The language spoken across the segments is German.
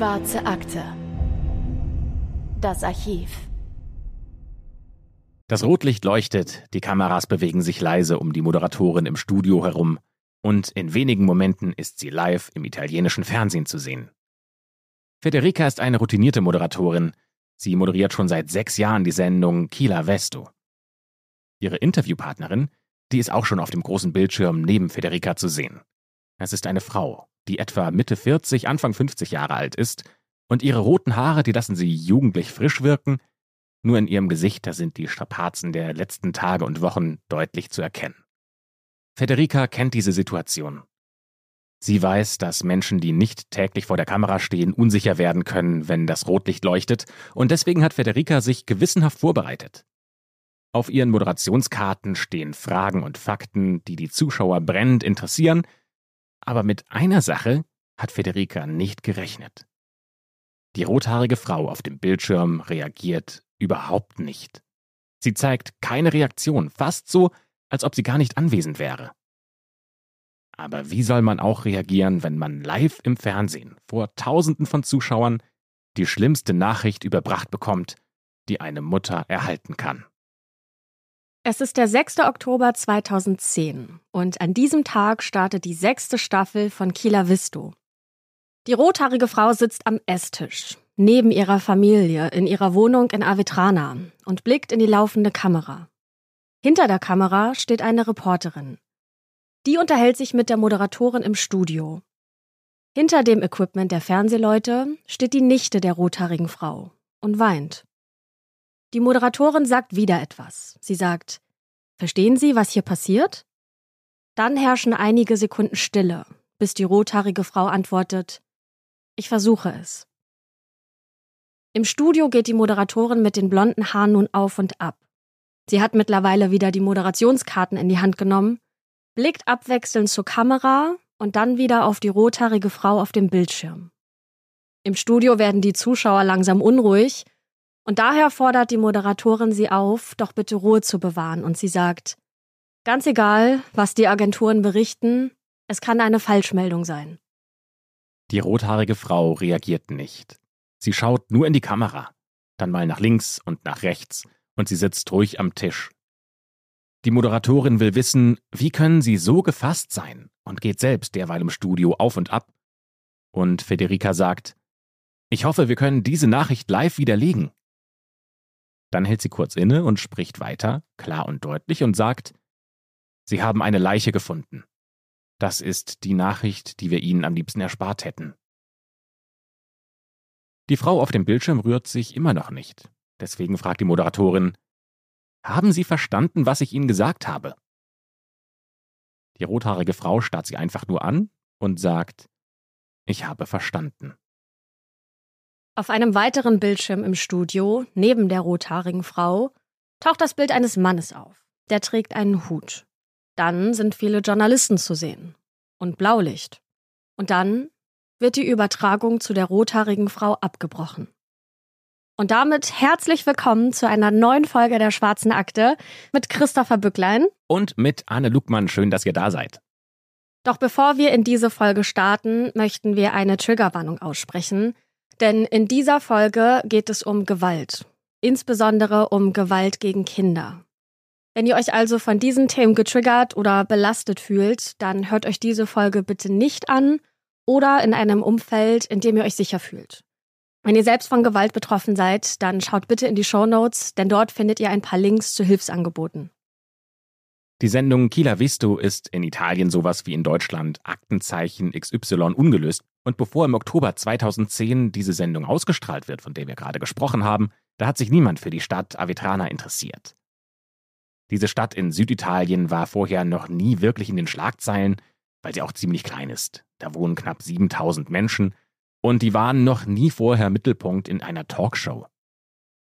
Schwarze Akte. Das Archiv. Das Rotlicht leuchtet, die Kameras bewegen sich leise um die Moderatorin im Studio herum und in wenigen Momenten ist sie live im italienischen Fernsehen zu sehen. Federica ist eine routinierte Moderatorin. Sie moderiert schon seit sechs Jahren die Sendung Kila Vesto. Ihre Interviewpartnerin, die ist auch schon auf dem großen Bildschirm neben Federica zu sehen. Es ist eine Frau, die etwa Mitte 40, Anfang 50 Jahre alt ist, und ihre roten Haare, die lassen sie jugendlich frisch wirken, nur in ihrem Gesicht, da sind die Strapazen der letzten Tage und Wochen deutlich zu erkennen. Federica kennt diese Situation. Sie weiß, dass Menschen, die nicht täglich vor der Kamera stehen, unsicher werden können, wenn das Rotlicht leuchtet, und deswegen hat Federica sich gewissenhaft vorbereitet. Auf ihren Moderationskarten stehen Fragen und Fakten, die die Zuschauer brennend interessieren, aber mit einer Sache hat Federica nicht gerechnet. Die rothaarige Frau auf dem Bildschirm reagiert überhaupt nicht. Sie zeigt keine Reaktion, fast so, als ob sie gar nicht anwesend wäre. Aber wie soll man auch reagieren, wenn man live im Fernsehen vor Tausenden von Zuschauern die schlimmste Nachricht überbracht bekommt, die eine Mutter erhalten kann? Es ist der 6. Oktober 2010 und an diesem Tag startet die sechste Staffel von Kieler Visto. Die rothaarige Frau sitzt am Esstisch, neben ihrer Familie, in ihrer Wohnung in Avetrana und blickt in die laufende Kamera. Hinter der Kamera steht eine Reporterin. Die unterhält sich mit der Moderatorin im Studio. Hinter dem Equipment der Fernsehleute steht die Nichte der rothaarigen Frau und weint. Die Moderatorin sagt wieder etwas. Sie sagt, Verstehen Sie, was hier passiert? Dann herrschen einige Sekunden Stille, bis die rothaarige Frau antwortet, Ich versuche es. Im Studio geht die Moderatorin mit den blonden Haaren nun auf und ab. Sie hat mittlerweile wieder die Moderationskarten in die Hand genommen blickt abwechselnd zur Kamera und dann wieder auf die rothaarige Frau auf dem Bildschirm. Im Studio werden die Zuschauer langsam unruhig und daher fordert die Moderatorin sie auf, doch bitte Ruhe zu bewahren und sie sagt, ganz egal, was die Agenturen berichten, es kann eine Falschmeldung sein. Die rothaarige Frau reagiert nicht. Sie schaut nur in die Kamera, dann mal nach links und nach rechts und sie sitzt ruhig am Tisch, die Moderatorin will wissen, wie können sie so gefasst sein und geht selbst derweil im Studio auf und ab. Und Federica sagt, ich hoffe, wir können diese Nachricht live widerlegen. Dann hält sie kurz inne und spricht weiter, klar und deutlich, und sagt, Sie haben eine Leiche gefunden. Das ist die Nachricht, die wir Ihnen am liebsten erspart hätten. Die Frau auf dem Bildschirm rührt sich immer noch nicht. Deswegen fragt die Moderatorin, haben Sie verstanden, was ich Ihnen gesagt habe? Die rothaarige Frau starrt sie einfach nur an und sagt, ich habe verstanden. Auf einem weiteren Bildschirm im Studio, neben der rothaarigen Frau, taucht das Bild eines Mannes auf. Der trägt einen Hut. Dann sind viele Journalisten zu sehen. Und Blaulicht. Und dann wird die Übertragung zu der rothaarigen Frau abgebrochen. Und damit herzlich willkommen zu einer neuen Folge der Schwarzen Akte mit Christopher Bücklein. Und mit Anne Lugmann. Schön, dass ihr da seid. Doch bevor wir in diese Folge starten, möchten wir eine Triggerwarnung aussprechen. Denn in dieser Folge geht es um Gewalt. Insbesondere um Gewalt gegen Kinder. Wenn ihr euch also von diesen Themen getriggert oder belastet fühlt, dann hört euch diese Folge bitte nicht an oder in einem Umfeld, in dem ihr euch sicher fühlt. Wenn ihr selbst von Gewalt betroffen seid, dann schaut bitte in die Show Notes, denn dort findet ihr ein paar Links zu Hilfsangeboten. Die Sendung Kila Visto ist in Italien sowas wie in Deutschland Aktenzeichen XY ungelöst. Und bevor im Oktober 2010 diese Sendung ausgestrahlt wird, von der wir gerade gesprochen haben, da hat sich niemand für die Stadt Avetrana interessiert. Diese Stadt in Süditalien war vorher noch nie wirklich in den Schlagzeilen, weil sie auch ziemlich klein ist. Da wohnen knapp 7000 Menschen und die waren noch nie vorher Mittelpunkt in einer Talkshow.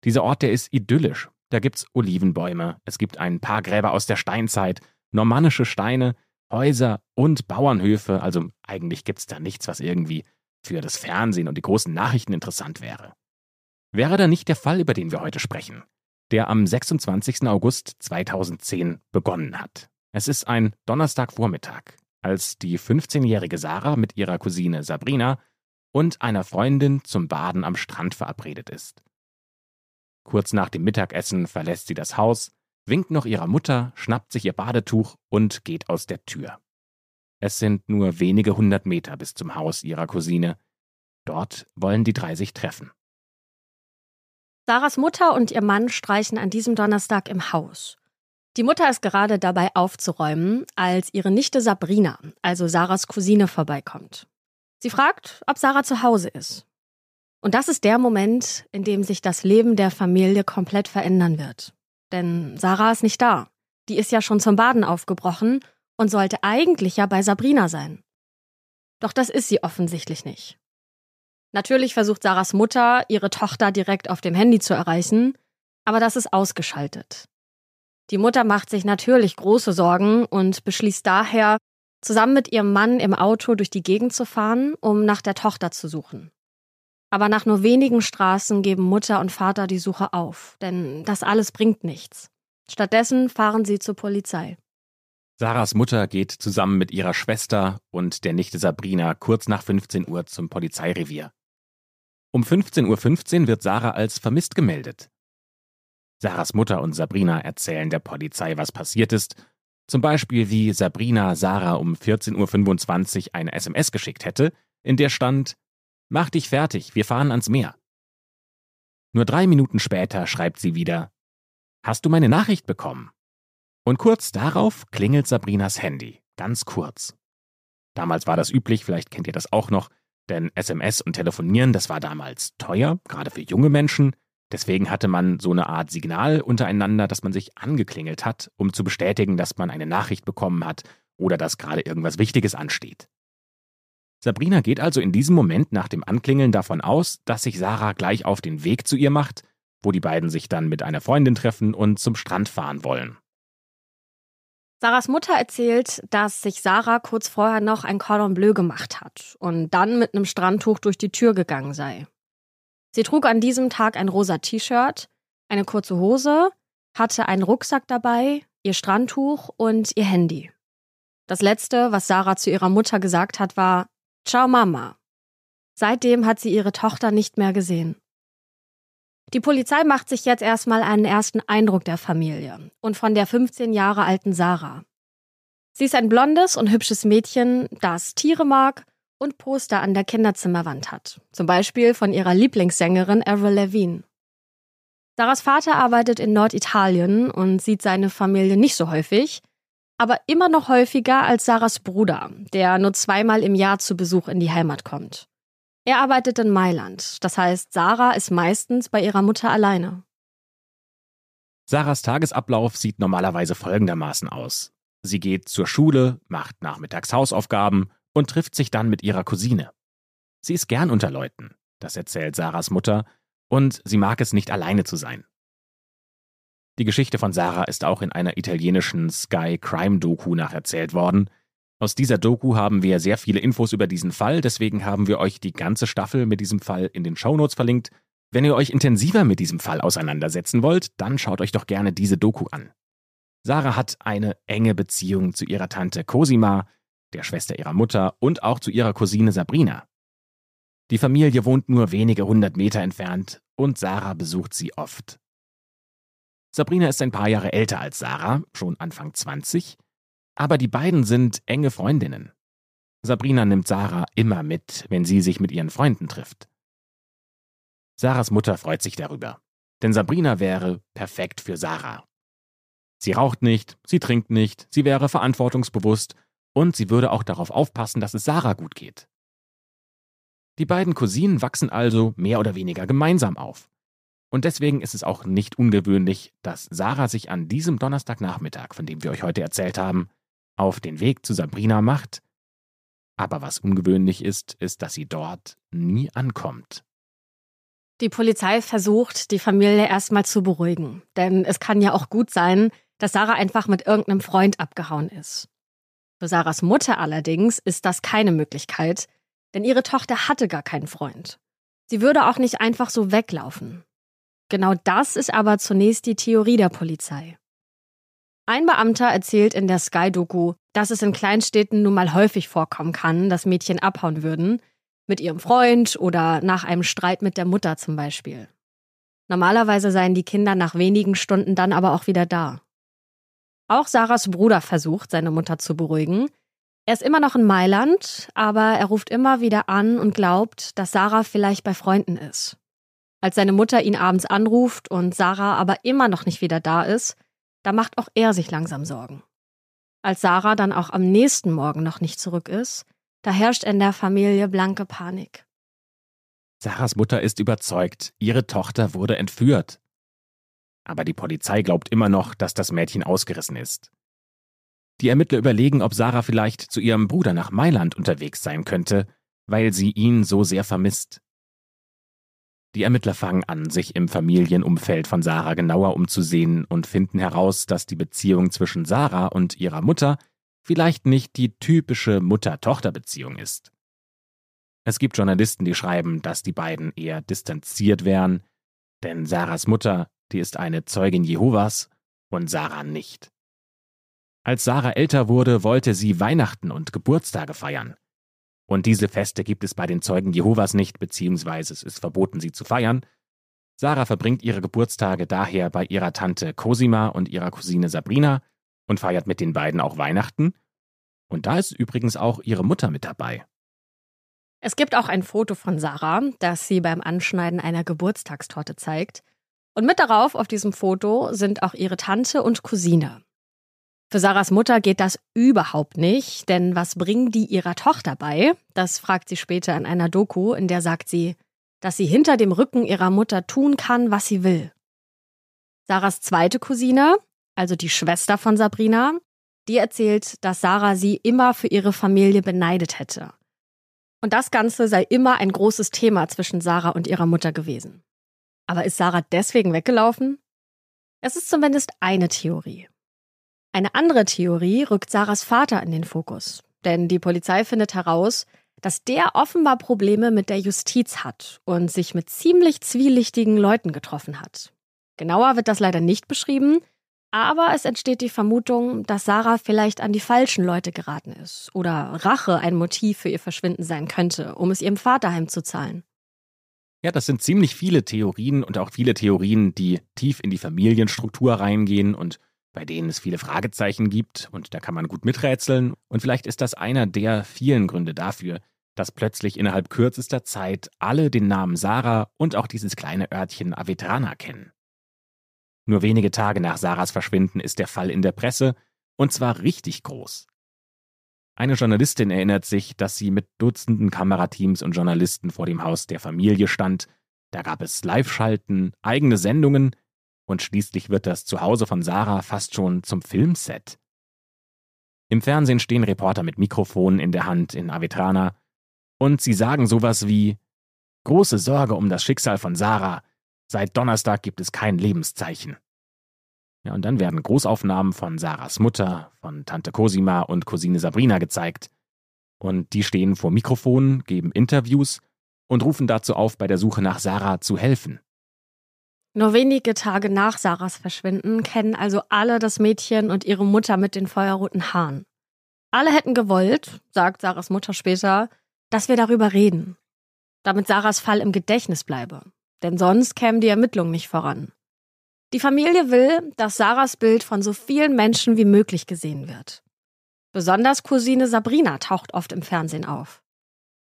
Dieser Ort, der ist idyllisch. Da gibt's Olivenbäume, es gibt ein paar Gräber aus der Steinzeit, normannische Steine, Häuser und Bauernhöfe, also eigentlich gibt's da nichts, was irgendwie für das Fernsehen und die großen Nachrichten interessant wäre. Wäre da nicht der Fall, über den wir heute sprechen, der am 26. August 2010 begonnen hat. Es ist ein Donnerstagvormittag, als die 15-jährige Sarah mit ihrer Cousine Sabrina und einer Freundin zum Baden am Strand verabredet ist. Kurz nach dem Mittagessen verlässt sie das Haus, winkt noch ihrer Mutter, schnappt sich ihr Badetuch und geht aus der Tür. Es sind nur wenige hundert Meter bis zum Haus ihrer Cousine. Dort wollen die drei sich treffen. Sarahs Mutter und ihr Mann streichen an diesem Donnerstag im Haus. Die Mutter ist gerade dabei aufzuräumen, als ihre Nichte Sabrina, also Sarahs Cousine, vorbeikommt. Sie fragt, ob Sarah zu Hause ist. Und das ist der Moment, in dem sich das Leben der Familie komplett verändern wird. Denn Sarah ist nicht da. Die ist ja schon zum Baden aufgebrochen und sollte eigentlich ja bei Sabrina sein. Doch das ist sie offensichtlich nicht. Natürlich versucht Sarahs Mutter, ihre Tochter direkt auf dem Handy zu erreichen, aber das ist ausgeschaltet. Die Mutter macht sich natürlich große Sorgen und beschließt daher, zusammen mit ihrem Mann im Auto durch die Gegend zu fahren, um nach der Tochter zu suchen. Aber nach nur wenigen Straßen geben Mutter und Vater die Suche auf, denn das alles bringt nichts. Stattdessen fahren sie zur Polizei. Sarahs Mutter geht zusammen mit ihrer Schwester und der Nichte Sabrina kurz nach 15 Uhr zum Polizeirevier. Um 15.15 Uhr wird Sarah als vermisst gemeldet. Sarahs Mutter und Sabrina erzählen der Polizei, was passiert ist, zum Beispiel wie Sabrina Sarah um 14.25 Uhr eine SMS geschickt hätte, in der stand Mach dich fertig, wir fahren ans Meer. Nur drei Minuten später schreibt sie wieder Hast du meine Nachricht bekommen? Und kurz darauf klingelt Sabrinas Handy, ganz kurz. Damals war das üblich, vielleicht kennt ihr das auch noch, denn SMS und Telefonieren, das war damals teuer, gerade für junge Menschen. Deswegen hatte man so eine Art Signal untereinander, dass man sich angeklingelt hat, um zu bestätigen, dass man eine Nachricht bekommen hat oder dass gerade irgendwas Wichtiges ansteht. Sabrina geht also in diesem Moment nach dem Anklingeln davon aus, dass sich Sarah gleich auf den Weg zu ihr macht, wo die beiden sich dann mit einer Freundin treffen und zum Strand fahren wollen. Sarahs Mutter erzählt, dass sich Sarah kurz vorher noch ein Cordon Bleu gemacht hat und dann mit einem Strandtuch durch die Tür gegangen sei. Sie trug an diesem Tag ein rosa T-Shirt, eine kurze Hose, hatte einen Rucksack dabei, ihr Strandtuch und ihr Handy. Das letzte, was Sarah zu ihrer Mutter gesagt hat, war Ciao Mama. Seitdem hat sie ihre Tochter nicht mehr gesehen. Die Polizei macht sich jetzt erstmal einen ersten Eindruck der Familie und von der 15 Jahre alten Sarah. Sie ist ein blondes und hübsches Mädchen, das Tiere mag und Poster an der Kinderzimmerwand hat, zum Beispiel von ihrer Lieblingssängerin Avril Lavigne. Sarahs Vater arbeitet in Norditalien und sieht seine Familie nicht so häufig, aber immer noch häufiger als Sarahs Bruder, der nur zweimal im Jahr zu Besuch in die Heimat kommt. Er arbeitet in Mailand, das heißt, Sarah ist meistens bei ihrer Mutter alleine. Sarahs Tagesablauf sieht normalerweise folgendermaßen aus. Sie geht zur Schule, macht nachmittags Hausaufgaben und trifft sich dann mit ihrer Cousine. Sie ist gern unter Leuten, das erzählt Sarahs Mutter, und sie mag es nicht alleine zu sein. Die Geschichte von Sarah ist auch in einer italienischen Sky Crime Doku nacherzählt worden, aus dieser Doku haben wir sehr viele Infos über diesen Fall, deswegen haben wir euch die ganze Staffel mit diesem Fall in den Shownotes verlinkt. Wenn ihr euch intensiver mit diesem Fall auseinandersetzen wollt, dann schaut euch doch gerne diese Doku an. Sarah hat eine enge Beziehung zu ihrer Tante Cosima, der Schwester ihrer Mutter und auch zu ihrer Cousine Sabrina. Die Familie wohnt nur wenige hundert Meter entfernt und Sarah besucht sie oft. Sabrina ist ein paar Jahre älter als Sarah, schon Anfang 20, aber die beiden sind enge Freundinnen. Sabrina nimmt Sarah immer mit, wenn sie sich mit ihren Freunden trifft. Sarahs Mutter freut sich darüber, denn Sabrina wäre perfekt für Sarah. Sie raucht nicht, sie trinkt nicht, sie wäre verantwortungsbewusst und sie würde auch darauf aufpassen, dass es Sarah gut geht. Die beiden Cousinen wachsen also mehr oder weniger gemeinsam auf. Und deswegen ist es auch nicht ungewöhnlich, dass Sarah sich an diesem Donnerstagnachmittag, von dem wir euch heute erzählt haben, auf den Weg zu Sabrina macht. Aber was ungewöhnlich ist, ist, dass sie dort nie ankommt. Die Polizei versucht, die Familie erstmal zu beruhigen. Denn es kann ja auch gut sein, dass Sarah einfach mit irgendeinem Freund abgehauen ist. Für Sarahs Mutter allerdings ist das keine Möglichkeit, denn ihre Tochter hatte gar keinen Freund. Sie würde auch nicht einfach so weglaufen. Genau das ist aber zunächst die Theorie der Polizei. Ein Beamter erzählt in der Sky-Doku, dass es in Kleinstädten nun mal häufig vorkommen kann, dass Mädchen abhauen würden. Mit ihrem Freund oder nach einem Streit mit der Mutter zum Beispiel. Normalerweise seien die Kinder nach wenigen Stunden dann aber auch wieder da. Auch Sarahs Bruder versucht, seine Mutter zu beruhigen. Er ist immer noch in Mailand, aber er ruft immer wieder an und glaubt, dass Sarah vielleicht bei Freunden ist. Als seine Mutter ihn abends anruft und Sarah aber immer noch nicht wieder da ist, da macht auch er sich langsam Sorgen. Als Sarah dann auch am nächsten Morgen noch nicht zurück ist, da herrscht in der Familie blanke Panik. Sarahs Mutter ist überzeugt, ihre Tochter wurde entführt. Aber die Polizei glaubt immer noch, dass das Mädchen ausgerissen ist. Die Ermittler überlegen, ob Sarah vielleicht zu ihrem Bruder nach Mailand unterwegs sein könnte, weil sie ihn so sehr vermisst. Die Ermittler fangen an, sich im Familienumfeld von Sarah genauer umzusehen und finden heraus, dass die Beziehung zwischen Sarah und ihrer Mutter vielleicht nicht die typische Mutter-Tochter-Beziehung ist. Es gibt Journalisten, die schreiben, dass die beiden eher distanziert wären, denn Sarahs Mutter, die ist eine Zeugin Jehovas und Sarah nicht. Als Sarah älter wurde, wollte sie Weihnachten und Geburtstage feiern. Und diese Feste gibt es bei den Zeugen Jehovas nicht, beziehungsweise es ist verboten, sie zu feiern. Sarah verbringt ihre Geburtstage daher bei ihrer Tante Cosima und ihrer Cousine Sabrina und feiert mit den beiden auch Weihnachten. Und da ist übrigens auch ihre Mutter mit dabei. Es gibt auch ein Foto von Sarah, das sie beim Anschneiden einer Geburtstagstorte zeigt. Und mit darauf auf diesem Foto sind auch ihre Tante und Cousine. Für Sarahs Mutter geht das überhaupt nicht, denn was bringen die ihrer Tochter bei? Das fragt sie später in einer Doku, in der sagt sie, dass sie hinter dem Rücken ihrer Mutter tun kann, was sie will. Sarahs zweite Cousine, also die Schwester von Sabrina, die erzählt, dass Sarah sie immer für ihre Familie beneidet hätte. Und das Ganze sei immer ein großes Thema zwischen Sarah und ihrer Mutter gewesen. Aber ist Sarah deswegen weggelaufen? Es ist zumindest eine Theorie. Eine andere Theorie rückt Sarahs Vater in den Fokus, denn die Polizei findet heraus, dass der offenbar Probleme mit der Justiz hat und sich mit ziemlich zwielichtigen Leuten getroffen hat. Genauer wird das leider nicht beschrieben, aber es entsteht die Vermutung, dass Sarah vielleicht an die falschen Leute geraten ist oder Rache ein Motiv für ihr Verschwinden sein könnte, um es ihrem Vater heimzuzahlen. Ja, das sind ziemlich viele Theorien und auch viele Theorien, die tief in die Familienstruktur reingehen und bei denen es viele Fragezeichen gibt und da kann man gut miträtseln. Und vielleicht ist das einer der vielen Gründe dafür, dass plötzlich innerhalb kürzester Zeit alle den Namen Sarah und auch dieses kleine Örtchen Avetrana kennen. Nur wenige Tage nach Sarahs Verschwinden ist der Fall in der Presse, und zwar richtig groß. Eine Journalistin erinnert sich, dass sie mit Dutzenden Kamerateams und Journalisten vor dem Haus der Familie stand. Da gab es Live-Schalten, eigene Sendungen und schließlich wird das Zuhause von Sarah fast schon zum Filmset. Im Fernsehen stehen Reporter mit Mikrofon in der Hand in Avetrana und sie sagen sowas wie Große Sorge um das Schicksal von Sarah, Seit Donnerstag gibt es kein Lebenszeichen. Ja, und dann werden Großaufnahmen von Sarahs Mutter, von Tante Cosima und Cousine Sabrina gezeigt. Und die stehen vor Mikrofonen, geben Interviews und rufen dazu auf, bei der Suche nach Sarah zu helfen. Nur wenige Tage nach Sarahs Verschwinden kennen also alle das Mädchen und ihre Mutter mit den feuerroten Haaren. Alle hätten gewollt, sagt Sarahs Mutter später, dass wir darüber reden, damit Sarahs Fall im Gedächtnis bleibe denn sonst kämen die Ermittlungen nicht voran. Die Familie will, dass Sarahs Bild von so vielen Menschen wie möglich gesehen wird. Besonders Cousine Sabrina taucht oft im Fernsehen auf.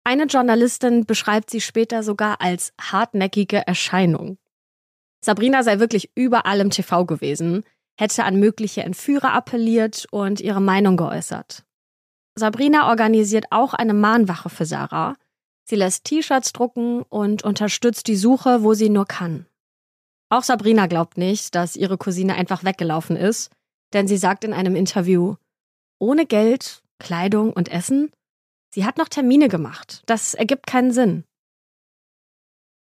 Eine Journalistin beschreibt sie später sogar als hartnäckige Erscheinung. Sabrina sei wirklich überall im TV gewesen, hätte an mögliche Entführer appelliert und ihre Meinung geäußert. Sabrina organisiert auch eine Mahnwache für Sarah, Sie lässt T-Shirts drucken und unterstützt die Suche, wo sie nur kann. Auch Sabrina glaubt nicht, dass ihre Cousine einfach weggelaufen ist, denn sie sagt in einem Interview, ohne Geld, Kleidung und Essen? Sie hat noch Termine gemacht. Das ergibt keinen Sinn.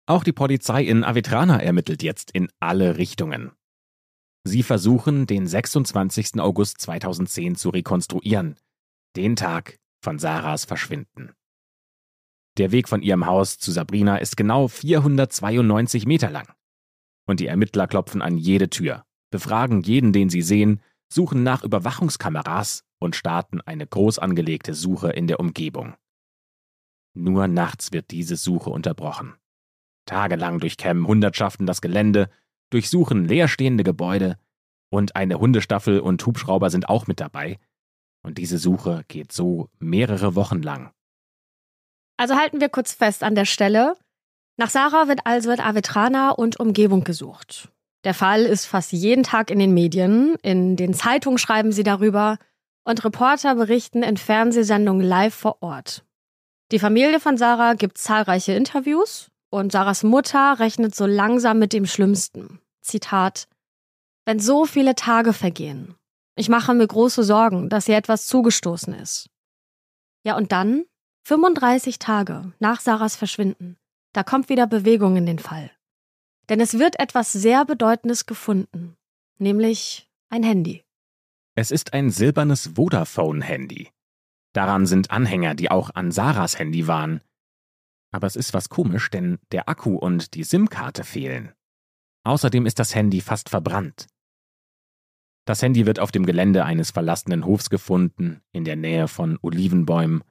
Auch die Polizei in Avetrana ermittelt jetzt in alle Richtungen. Sie versuchen, den 26. August 2010 zu rekonstruieren, den Tag von Sarahs Verschwinden. Der Weg von ihrem Haus zu Sabrina ist genau 492 Meter lang. Und die Ermittler klopfen an jede Tür, befragen jeden, den sie sehen, suchen nach Überwachungskameras und starten eine groß angelegte Suche in der Umgebung. Nur nachts wird diese Suche unterbrochen. Tagelang durchkämmen Hundertschaften das Gelände, durchsuchen leerstehende Gebäude und eine Hundestaffel und Hubschrauber sind auch mit dabei. Und diese Suche geht so mehrere Wochen lang. Also halten wir kurz fest an der Stelle. Nach Sarah wird also in Avetrana und Umgebung gesucht. Der Fall ist fast jeden Tag in den Medien, in den Zeitungen schreiben sie darüber und Reporter berichten in Fernsehsendungen live vor Ort. Die Familie von Sarah gibt zahlreiche Interviews und Sarahs Mutter rechnet so langsam mit dem Schlimmsten. Zitat Wenn so viele Tage vergehen, ich mache mir große Sorgen, dass ihr etwas zugestoßen ist. Ja, und dann, 35 Tage nach Sarahs Verschwinden, da kommt wieder Bewegung in den Fall. Denn es wird etwas sehr Bedeutendes gefunden, nämlich ein Handy. Es ist ein silbernes Vodafone-Handy. Daran sind Anhänger, die auch an Sarahs Handy waren. Aber es ist was komisch, denn der Akku und die SIM-Karte fehlen. Außerdem ist das Handy fast verbrannt. Das Handy wird auf dem Gelände eines verlassenen Hofs gefunden, in der Nähe von Olivenbäumen.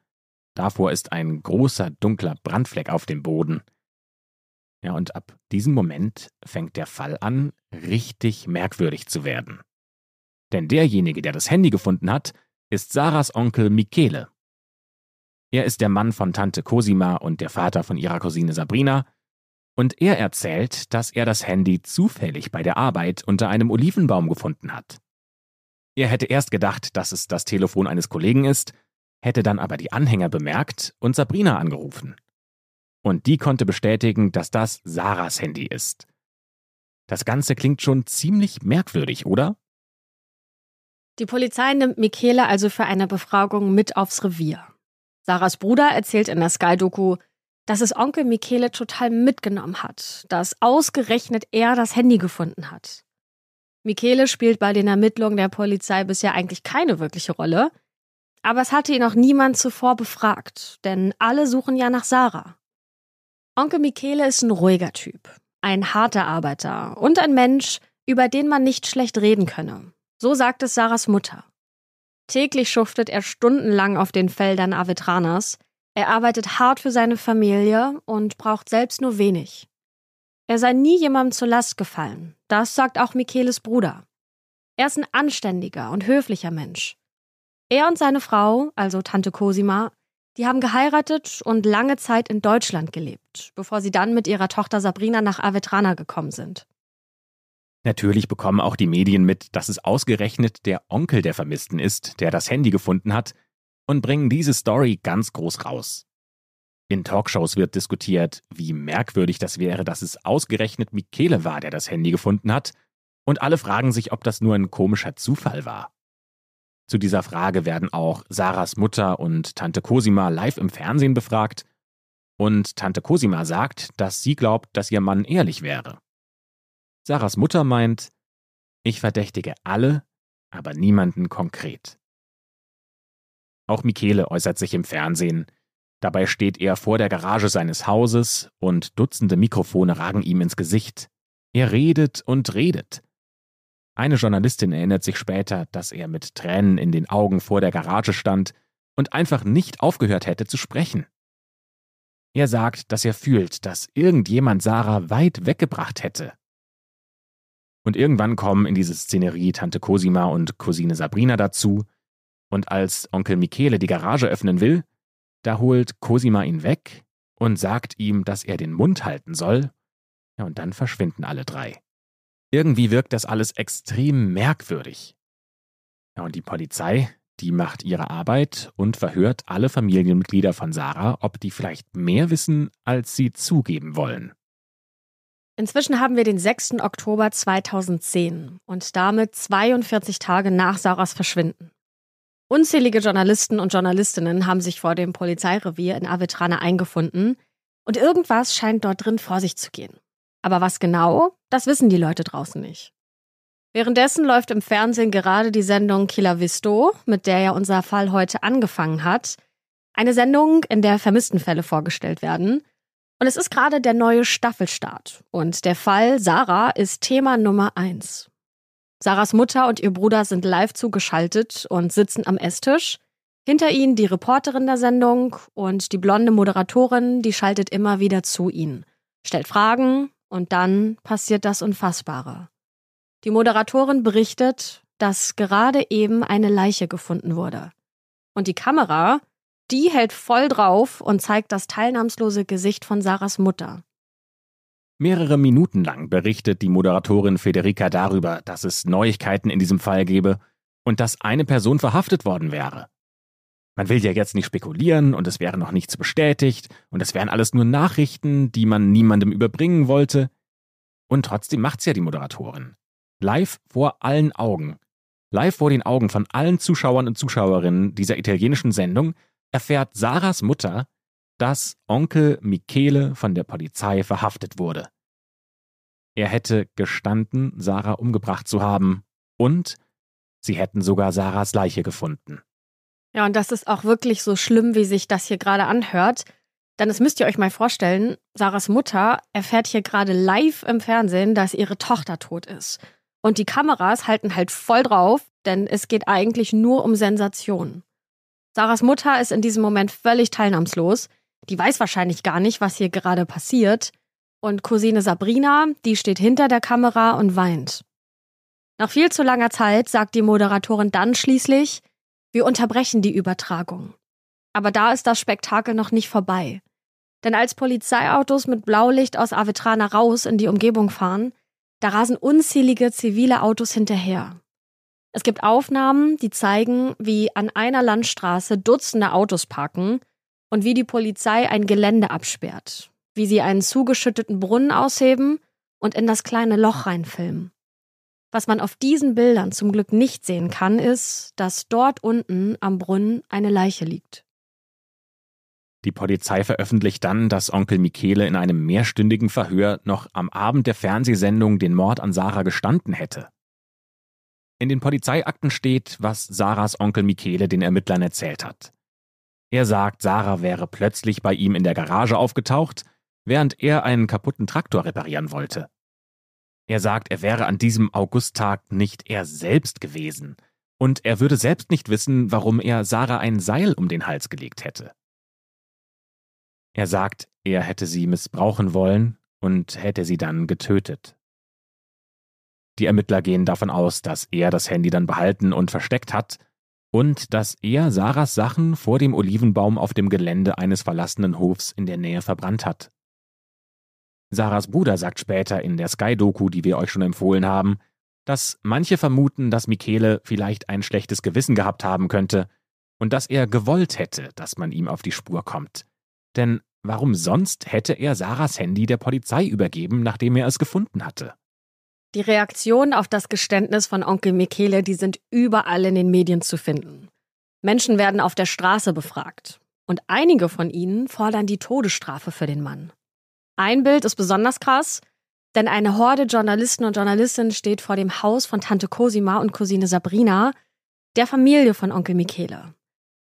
Davor ist ein großer dunkler Brandfleck auf dem Boden. Ja, und ab diesem Moment fängt der Fall an, richtig merkwürdig zu werden. Denn derjenige, der das Handy gefunden hat, ist Sarahs Onkel Michele. Er ist der Mann von Tante Cosima und der Vater von ihrer Cousine Sabrina, und er erzählt, dass er das Handy zufällig bei der Arbeit unter einem Olivenbaum gefunden hat. Er hätte erst gedacht, dass es das Telefon eines Kollegen ist, hätte dann aber die Anhänger bemerkt und Sabrina angerufen. Und die konnte bestätigen, dass das Sarahs Handy ist. Das Ganze klingt schon ziemlich merkwürdig, oder? Die Polizei nimmt Michele also für eine Befragung mit aufs Revier. Sarahs Bruder erzählt in der Sky-Doku, dass es Onkel Michele total mitgenommen hat, dass ausgerechnet er das Handy gefunden hat. Michele spielt bei den Ermittlungen der Polizei bisher eigentlich keine wirkliche Rolle, aber es hatte ihn auch niemand zuvor befragt, denn alle suchen ja nach Sarah. Onkel Michele ist ein ruhiger Typ, ein harter Arbeiter und ein Mensch, über den man nicht schlecht reden könne. So sagt es Sarahs Mutter. Täglich schuftet er stundenlang auf den Feldern Avetranas. Er arbeitet hart für seine Familie und braucht selbst nur wenig. Er sei nie jemandem zur Last gefallen. Das sagt auch Micheles Bruder. Er ist ein anständiger und höflicher Mensch. Er und seine Frau, also Tante Cosima, die haben geheiratet und lange Zeit in Deutschland gelebt, bevor sie dann mit ihrer Tochter Sabrina nach Avetrana gekommen sind. Natürlich bekommen auch die Medien mit, dass es ausgerechnet der Onkel der Vermissten ist, der das Handy gefunden hat, und bringen diese Story ganz groß raus. In Talkshows wird diskutiert, wie merkwürdig das wäre, dass es ausgerechnet Michele war, der das Handy gefunden hat, und alle fragen sich, ob das nur ein komischer Zufall war. Zu dieser Frage werden auch Sarahs Mutter und Tante Cosima live im Fernsehen befragt, und Tante Cosima sagt, dass sie glaubt, dass ihr Mann ehrlich wäre. Sarahs Mutter meint, ich verdächtige alle, aber niemanden konkret. Auch Michele äußert sich im Fernsehen. Dabei steht er vor der Garage seines Hauses und Dutzende Mikrofone ragen ihm ins Gesicht. Er redet und redet. Eine Journalistin erinnert sich später, dass er mit Tränen in den Augen vor der Garage stand und einfach nicht aufgehört hätte zu sprechen. Er sagt, dass er fühlt, dass irgendjemand Sarah weit weggebracht hätte, und irgendwann kommen in diese Szenerie Tante Cosima und Cousine Sabrina dazu. Und als Onkel Michele die Garage öffnen will, da holt Cosima ihn weg und sagt ihm, dass er den Mund halten soll. Ja, und dann verschwinden alle drei. Irgendwie wirkt das alles extrem merkwürdig. Ja, und die Polizei, die macht ihre Arbeit und verhört alle Familienmitglieder von Sarah, ob die vielleicht mehr wissen, als sie zugeben wollen. Inzwischen haben wir den 6. Oktober 2010 und damit 42 Tage nach Sarahs Verschwinden. Unzählige Journalisten und Journalistinnen haben sich vor dem Polizeirevier in Avetrana eingefunden und irgendwas scheint dort drin vor sich zu gehen. Aber was genau, das wissen die Leute draußen nicht. Währenddessen läuft im Fernsehen gerade die Sendung Killer Visto, mit der ja unser Fall heute angefangen hat. Eine Sendung, in der Vermisstenfälle vorgestellt werden. Und es ist gerade der neue Staffelstart. Und der Fall Sarah ist Thema Nummer eins. Sarahs Mutter und ihr Bruder sind live zugeschaltet und sitzen am Esstisch. Hinter ihnen die Reporterin der Sendung und die blonde Moderatorin, die schaltet immer wieder zu ihnen, stellt Fragen und dann passiert das Unfassbare. Die Moderatorin berichtet, dass gerade eben eine Leiche gefunden wurde. Und die Kamera, die hält voll drauf und zeigt das teilnahmslose Gesicht von Sarahs Mutter. Mehrere Minuten lang berichtet die Moderatorin Federica darüber, dass es Neuigkeiten in diesem Fall gebe und dass eine Person verhaftet worden wäre. Man will ja jetzt nicht spekulieren und es wäre noch nichts bestätigt und es wären alles nur Nachrichten, die man niemandem überbringen wollte. Und trotzdem macht's ja die Moderatorin. Live vor allen Augen. Live vor den Augen von allen Zuschauern und Zuschauerinnen dieser italienischen Sendung erfährt Sarahs Mutter, dass Onkel Michele von der Polizei verhaftet wurde. Er hätte gestanden, Sarah umgebracht zu haben und sie hätten sogar Sarahs Leiche gefunden. Ja, und das ist auch wirklich so schlimm, wie sich das hier gerade anhört. Denn es müsst ihr euch mal vorstellen, Sarahs Mutter erfährt hier gerade live im Fernsehen, dass ihre Tochter tot ist. Und die Kameras halten halt voll drauf, denn es geht eigentlich nur um Sensation. Sarahs Mutter ist in diesem Moment völlig teilnahmslos. Die weiß wahrscheinlich gar nicht, was hier gerade passiert. Und Cousine Sabrina, die steht hinter der Kamera und weint. Nach viel zu langer Zeit sagt die Moderatorin dann schließlich, wir unterbrechen die Übertragung. Aber da ist das Spektakel noch nicht vorbei. Denn als Polizeiautos mit Blaulicht aus Avetrana raus in die Umgebung fahren, da rasen unzählige zivile Autos hinterher. Es gibt Aufnahmen, die zeigen, wie an einer Landstraße Dutzende Autos parken und wie die Polizei ein Gelände absperrt, wie sie einen zugeschütteten Brunnen ausheben und in das kleine Loch reinfilmen. Was man auf diesen Bildern zum Glück nicht sehen kann, ist, dass dort unten am Brunnen eine Leiche liegt. Die Polizei veröffentlicht dann, dass Onkel Michele in einem mehrstündigen Verhör noch am Abend der Fernsehsendung den Mord an Sarah gestanden hätte. In den Polizeiakten steht, was Sarahs Onkel Michele den Ermittlern erzählt hat. Er sagt, Sarah wäre plötzlich bei ihm in der Garage aufgetaucht, während er einen kaputten Traktor reparieren wollte. Er sagt, er wäre an diesem Augusttag nicht er selbst gewesen, und er würde selbst nicht wissen, warum er Sarah ein Seil um den Hals gelegt hätte. Er sagt, er hätte sie missbrauchen wollen und hätte sie dann getötet. Die Ermittler gehen davon aus, dass er das Handy dann behalten und versteckt hat und dass er Sarahs Sachen vor dem Olivenbaum auf dem Gelände eines verlassenen Hofs in der Nähe verbrannt hat. Sarahs Bruder sagt später in der Sky-Doku, die wir euch schon empfohlen haben, dass manche vermuten, dass Michele vielleicht ein schlechtes Gewissen gehabt haben könnte und dass er gewollt hätte, dass man ihm auf die Spur kommt. Denn warum sonst hätte er Sarahs Handy der Polizei übergeben, nachdem er es gefunden hatte? Die Reaktionen auf das Geständnis von Onkel Michele, die sind überall in den Medien zu finden. Menschen werden auf der Straße befragt. Und einige von ihnen fordern die Todesstrafe für den Mann. Ein Bild ist besonders krass, denn eine Horde Journalisten und Journalistinnen steht vor dem Haus von Tante Cosima und Cousine Sabrina, der Familie von Onkel Michele.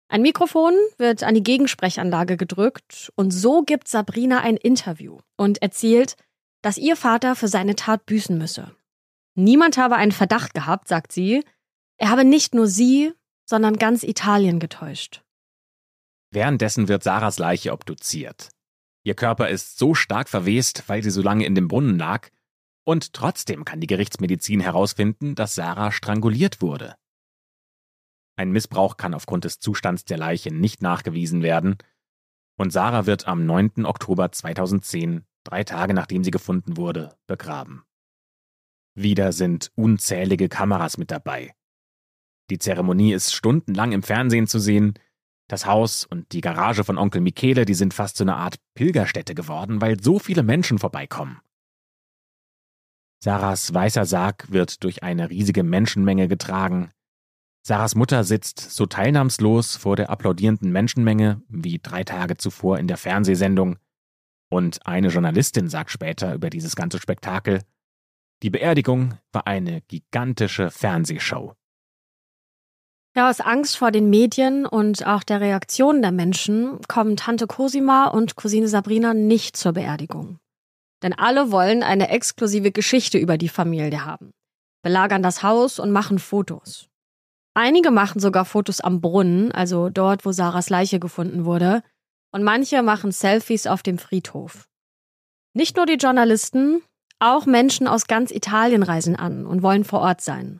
Ein Mikrofon wird an die Gegensprechanlage gedrückt und so gibt Sabrina ein Interview und erzählt, dass ihr Vater für seine Tat büßen müsse. Niemand habe einen Verdacht gehabt, sagt sie. Er habe nicht nur sie, sondern ganz Italien getäuscht. Währenddessen wird Sarahs Leiche obduziert. Ihr Körper ist so stark verwest, weil sie so lange in dem Brunnen lag, und trotzdem kann die Gerichtsmedizin herausfinden, dass Sarah stranguliert wurde. Ein Missbrauch kann aufgrund des Zustands der Leiche nicht nachgewiesen werden, und Sarah wird am 9. Oktober 2010 drei Tage nachdem sie gefunden wurde, begraben. Wieder sind unzählige Kameras mit dabei. Die Zeremonie ist stundenlang im Fernsehen zu sehen. Das Haus und die Garage von Onkel Michele, die sind fast zu einer Art Pilgerstätte geworden, weil so viele Menschen vorbeikommen. Sarahs weißer Sarg wird durch eine riesige Menschenmenge getragen. Sarahs Mutter sitzt so teilnahmslos vor der applaudierenden Menschenmenge wie drei Tage zuvor in der Fernsehsendung. Und eine Journalistin sagt später über dieses ganze Spektakel, die Beerdigung war eine gigantische Fernsehshow. Ja, aus Angst vor den Medien und auch der Reaktion der Menschen kommen Tante Cosima und Cousine Sabrina nicht zur Beerdigung. Denn alle wollen eine exklusive Geschichte über die Familie haben, belagern das Haus und machen Fotos. Einige machen sogar Fotos am Brunnen, also dort, wo Sarahs Leiche gefunden wurde, und manche machen Selfies auf dem Friedhof. Nicht nur die Journalisten, auch Menschen aus ganz Italien reisen an und wollen vor Ort sein.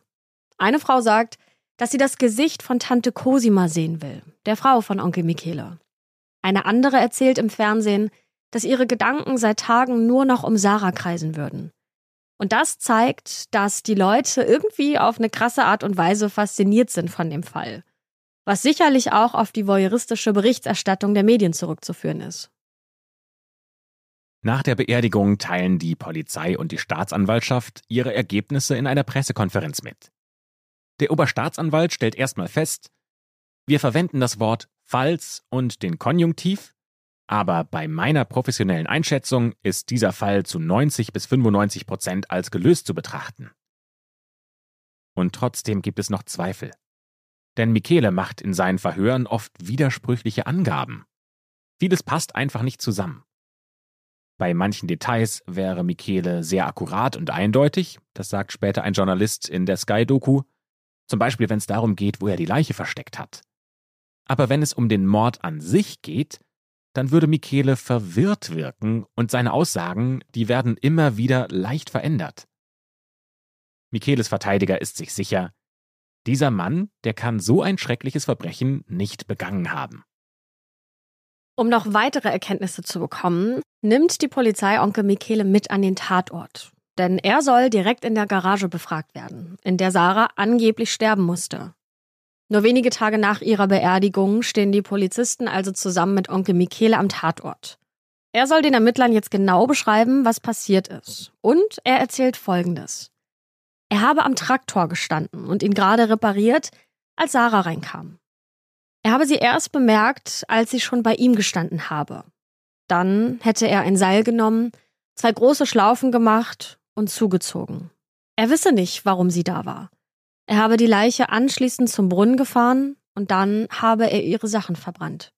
Eine Frau sagt, dass sie das Gesicht von Tante Cosima sehen will, der Frau von Onkel Michele. Eine andere erzählt im Fernsehen, dass ihre Gedanken seit Tagen nur noch um Sarah kreisen würden. Und das zeigt, dass die Leute irgendwie auf eine krasse Art und Weise fasziniert sind von dem Fall. Was sicherlich auch auf die voyeuristische Berichterstattung der Medien zurückzuführen ist. Nach der Beerdigung teilen die Polizei und die Staatsanwaltschaft ihre Ergebnisse in einer Pressekonferenz mit. Der Oberstaatsanwalt stellt erstmal fest, wir verwenden das Wort falls und den Konjunktiv, aber bei meiner professionellen Einschätzung ist dieser Fall zu 90 bis 95 Prozent als gelöst zu betrachten. Und trotzdem gibt es noch Zweifel. Denn Michele macht in seinen Verhören oft widersprüchliche Angaben. Vieles passt einfach nicht zusammen. Bei manchen Details wäre Michele sehr akkurat und eindeutig, das sagt später ein Journalist in der Sky-Doku, zum Beispiel wenn es darum geht, wo er die Leiche versteckt hat. Aber wenn es um den Mord an sich geht, dann würde Michele verwirrt wirken und seine Aussagen, die werden immer wieder leicht verändert. Micheles Verteidiger ist sich sicher, dieser Mann, der kann so ein schreckliches Verbrechen nicht begangen haben. Um noch weitere Erkenntnisse zu bekommen, nimmt die Polizei Onkel Michele mit an den Tatort. Denn er soll direkt in der Garage befragt werden, in der Sarah angeblich sterben musste. Nur wenige Tage nach ihrer Beerdigung stehen die Polizisten also zusammen mit Onkel Michele am Tatort. Er soll den Ermittlern jetzt genau beschreiben, was passiert ist. Und er erzählt Folgendes. Er habe am Traktor gestanden und ihn gerade repariert, als Sarah reinkam. Er habe sie erst bemerkt, als sie schon bei ihm gestanden habe. Dann hätte er ein Seil genommen, zwei große Schlaufen gemacht und zugezogen. Er wisse nicht, warum sie da war. Er habe die Leiche anschließend zum Brunnen gefahren und dann habe er ihre Sachen verbrannt.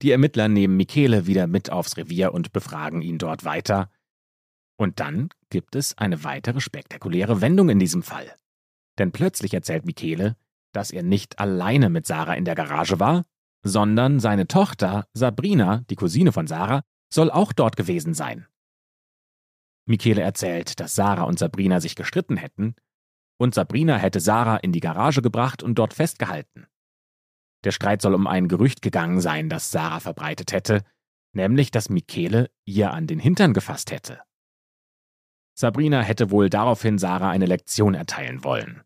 Die Ermittler nehmen Michele wieder mit aufs Revier und befragen ihn dort weiter. Und dann gibt es eine weitere spektakuläre Wendung in diesem Fall. Denn plötzlich erzählt Michele, dass er nicht alleine mit Sarah in der Garage war, sondern seine Tochter Sabrina, die Cousine von Sarah, soll auch dort gewesen sein. Michele erzählt, dass Sarah und Sabrina sich gestritten hätten, und Sabrina hätte Sarah in die Garage gebracht und dort festgehalten. Der Streit soll um ein Gerücht gegangen sein, das Sarah verbreitet hätte, nämlich dass Michele ihr an den Hintern gefasst hätte. Sabrina hätte wohl daraufhin Sarah eine Lektion erteilen wollen.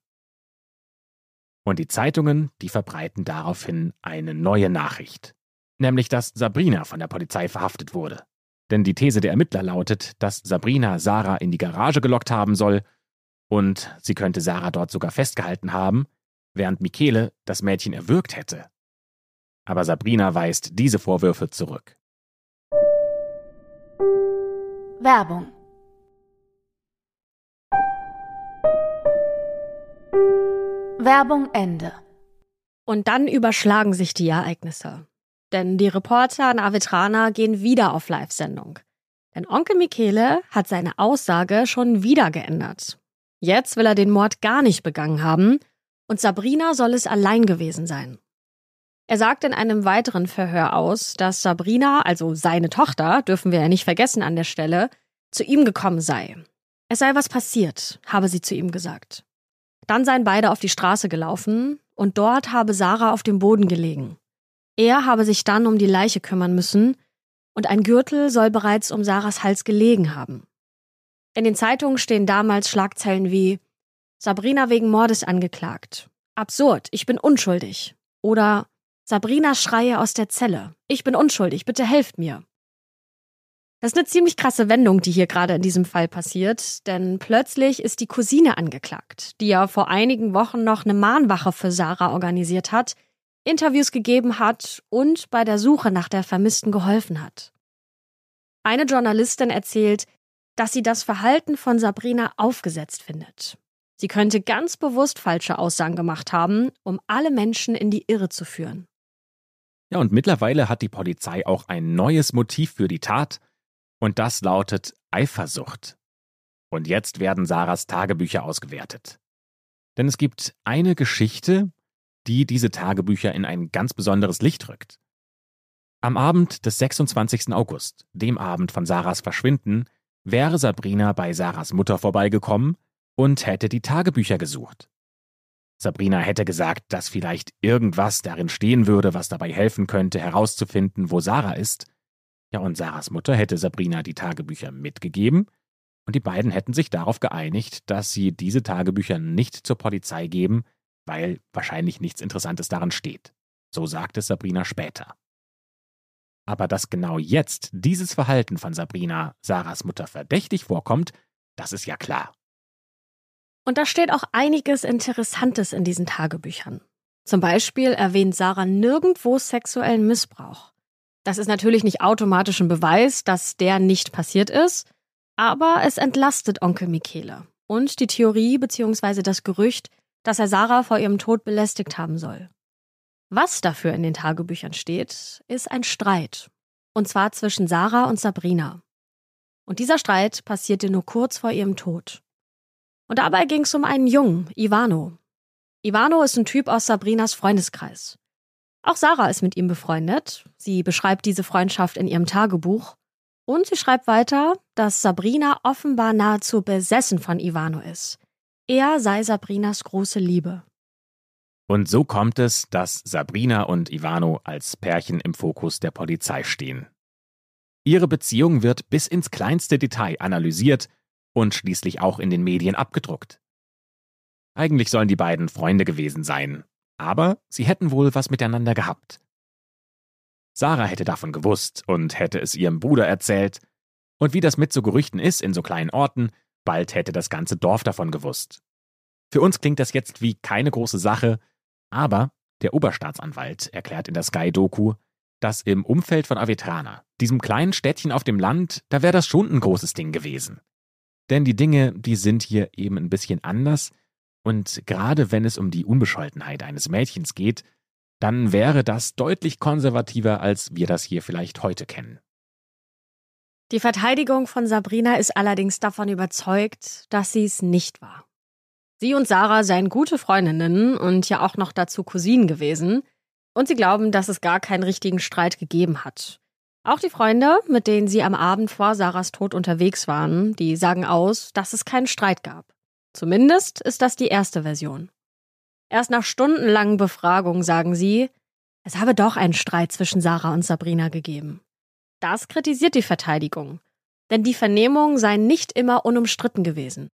Und die Zeitungen, die verbreiten daraufhin eine neue Nachricht, nämlich dass Sabrina von der Polizei verhaftet wurde. Denn die These der Ermittler lautet, dass Sabrina Sarah in die Garage gelockt haben soll und sie könnte Sarah dort sogar festgehalten haben, während Michele das Mädchen erwürgt hätte. Aber Sabrina weist diese Vorwürfe zurück. Werbung Werbung Ende. Und dann überschlagen sich die Ereignisse. Denn die Reporter an Avetrana gehen wieder auf Live-Sendung. Denn Onkel Michele hat seine Aussage schon wieder geändert. Jetzt will er den Mord gar nicht begangen haben und Sabrina soll es allein gewesen sein. Er sagt in einem weiteren Verhör aus, dass Sabrina, also seine Tochter, dürfen wir ja nicht vergessen an der Stelle, zu ihm gekommen sei. Es sei was passiert, habe sie zu ihm gesagt. Dann seien beide auf die Straße gelaufen und dort habe Sarah auf dem Boden gelegen. Er habe sich dann um die Leiche kümmern müssen und ein Gürtel soll bereits um Sarahs Hals gelegen haben. In den Zeitungen stehen damals Schlagzeilen wie Sabrina wegen Mordes angeklagt. Absurd, ich bin unschuldig. Oder Sabrina schreie aus der Zelle. Ich bin unschuldig, bitte helft mir. Das ist eine ziemlich krasse Wendung, die hier gerade in diesem Fall passiert, denn plötzlich ist die Cousine angeklagt, die ja vor einigen Wochen noch eine Mahnwache für Sarah organisiert hat, Interviews gegeben hat und bei der Suche nach der Vermissten geholfen hat. Eine Journalistin erzählt, dass sie das Verhalten von Sabrina aufgesetzt findet. Sie könnte ganz bewusst falsche Aussagen gemacht haben, um alle Menschen in die Irre zu führen. Ja, und mittlerweile hat die Polizei auch ein neues Motiv für die Tat, und das lautet Eifersucht. Und jetzt werden Sarahs Tagebücher ausgewertet. Denn es gibt eine Geschichte, die diese Tagebücher in ein ganz besonderes Licht rückt. Am Abend des 26. August, dem Abend von Sarahs Verschwinden, wäre Sabrina bei Sarahs Mutter vorbeigekommen und hätte die Tagebücher gesucht. Sabrina hätte gesagt, dass vielleicht irgendwas darin stehen würde, was dabei helfen könnte, herauszufinden, wo Sarah ist. Ja, und Sarahs Mutter hätte Sabrina die Tagebücher mitgegeben, und die beiden hätten sich darauf geeinigt, dass sie diese Tagebücher nicht zur Polizei geben, weil wahrscheinlich nichts Interessantes daran steht. So sagte Sabrina später. Aber dass genau jetzt dieses Verhalten von Sabrina Sarahs Mutter verdächtig vorkommt, das ist ja klar. Und da steht auch einiges Interessantes in diesen Tagebüchern. Zum Beispiel erwähnt Sarah nirgendwo sexuellen Missbrauch. Das ist natürlich nicht automatisch ein Beweis, dass der nicht passiert ist, aber es entlastet Onkel Michele und die Theorie bzw. das Gerücht, dass er Sarah vor ihrem Tod belästigt haben soll. Was dafür in den Tagebüchern steht, ist ein Streit. Und zwar zwischen Sarah und Sabrina. Und dieser Streit passierte nur kurz vor ihrem Tod. Und dabei ging es um einen Jungen, Ivano. Ivano ist ein Typ aus Sabrinas Freundeskreis. Auch Sarah ist mit ihm befreundet. Sie beschreibt diese Freundschaft in ihrem Tagebuch. Und sie schreibt weiter, dass Sabrina offenbar nahezu besessen von Ivano ist. Er sei Sabrinas große Liebe. Und so kommt es, dass Sabrina und Ivano als Pärchen im Fokus der Polizei stehen. Ihre Beziehung wird bis ins kleinste Detail analysiert und schließlich auch in den Medien abgedruckt. Eigentlich sollen die beiden Freunde gewesen sein, aber sie hätten wohl was miteinander gehabt. Sarah hätte davon gewusst und hätte es ihrem Bruder erzählt, und wie das mit so Gerüchten ist in so kleinen Orten, bald hätte das ganze Dorf davon gewusst. Für uns klingt das jetzt wie keine große Sache, aber der Oberstaatsanwalt erklärt in der Sky-Doku, dass im Umfeld von Avetrana, diesem kleinen Städtchen auf dem Land, da wäre das schon ein großes Ding gewesen. Denn die Dinge, die sind hier eben ein bisschen anders, und gerade wenn es um die Unbescholtenheit eines Mädchens geht, dann wäre das deutlich konservativer, als wir das hier vielleicht heute kennen. Die Verteidigung von Sabrina ist allerdings davon überzeugt, dass sie es nicht war. Sie und Sarah seien gute Freundinnen und ja auch noch dazu Cousinen gewesen, und sie glauben, dass es gar keinen richtigen Streit gegeben hat. Auch die Freunde, mit denen sie am Abend vor Sarahs Tod unterwegs waren, die sagen aus, dass es keinen Streit gab. Zumindest ist das die erste Version. Erst nach stundenlangen Befragungen sagen sie, es habe doch einen Streit zwischen Sarah und Sabrina gegeben. Das kritisiert die Verteidigung, denn die Vernehmungen seien nicht immer unumstritten gewesen.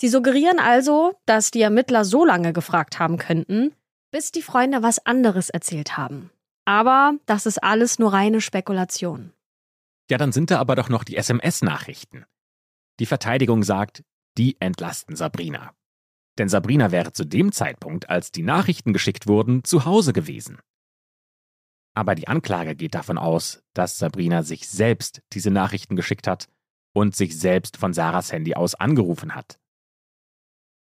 Sie suggerieren also, dass die Ermittler so lange gefragt haben könnten, bis die Freunde was anderes erzählt haben. Aber das ist alles nur reine Spekulation. Ja, dann sind da aber doch noch die SMS-Nachrichten. Die Verteidigung sagt, die entlasten Sabrina. Denn Sabrina wäre zu dem Zeitpunkt, als die Nachrichten geschickt wurden, zu Hause gewesen. Aber die Anklage geht davon aus, dass Sabrina sich selbst diese Nachrichten geschickt hat und sich selbst von Sarahs Handy aus angerufen hat.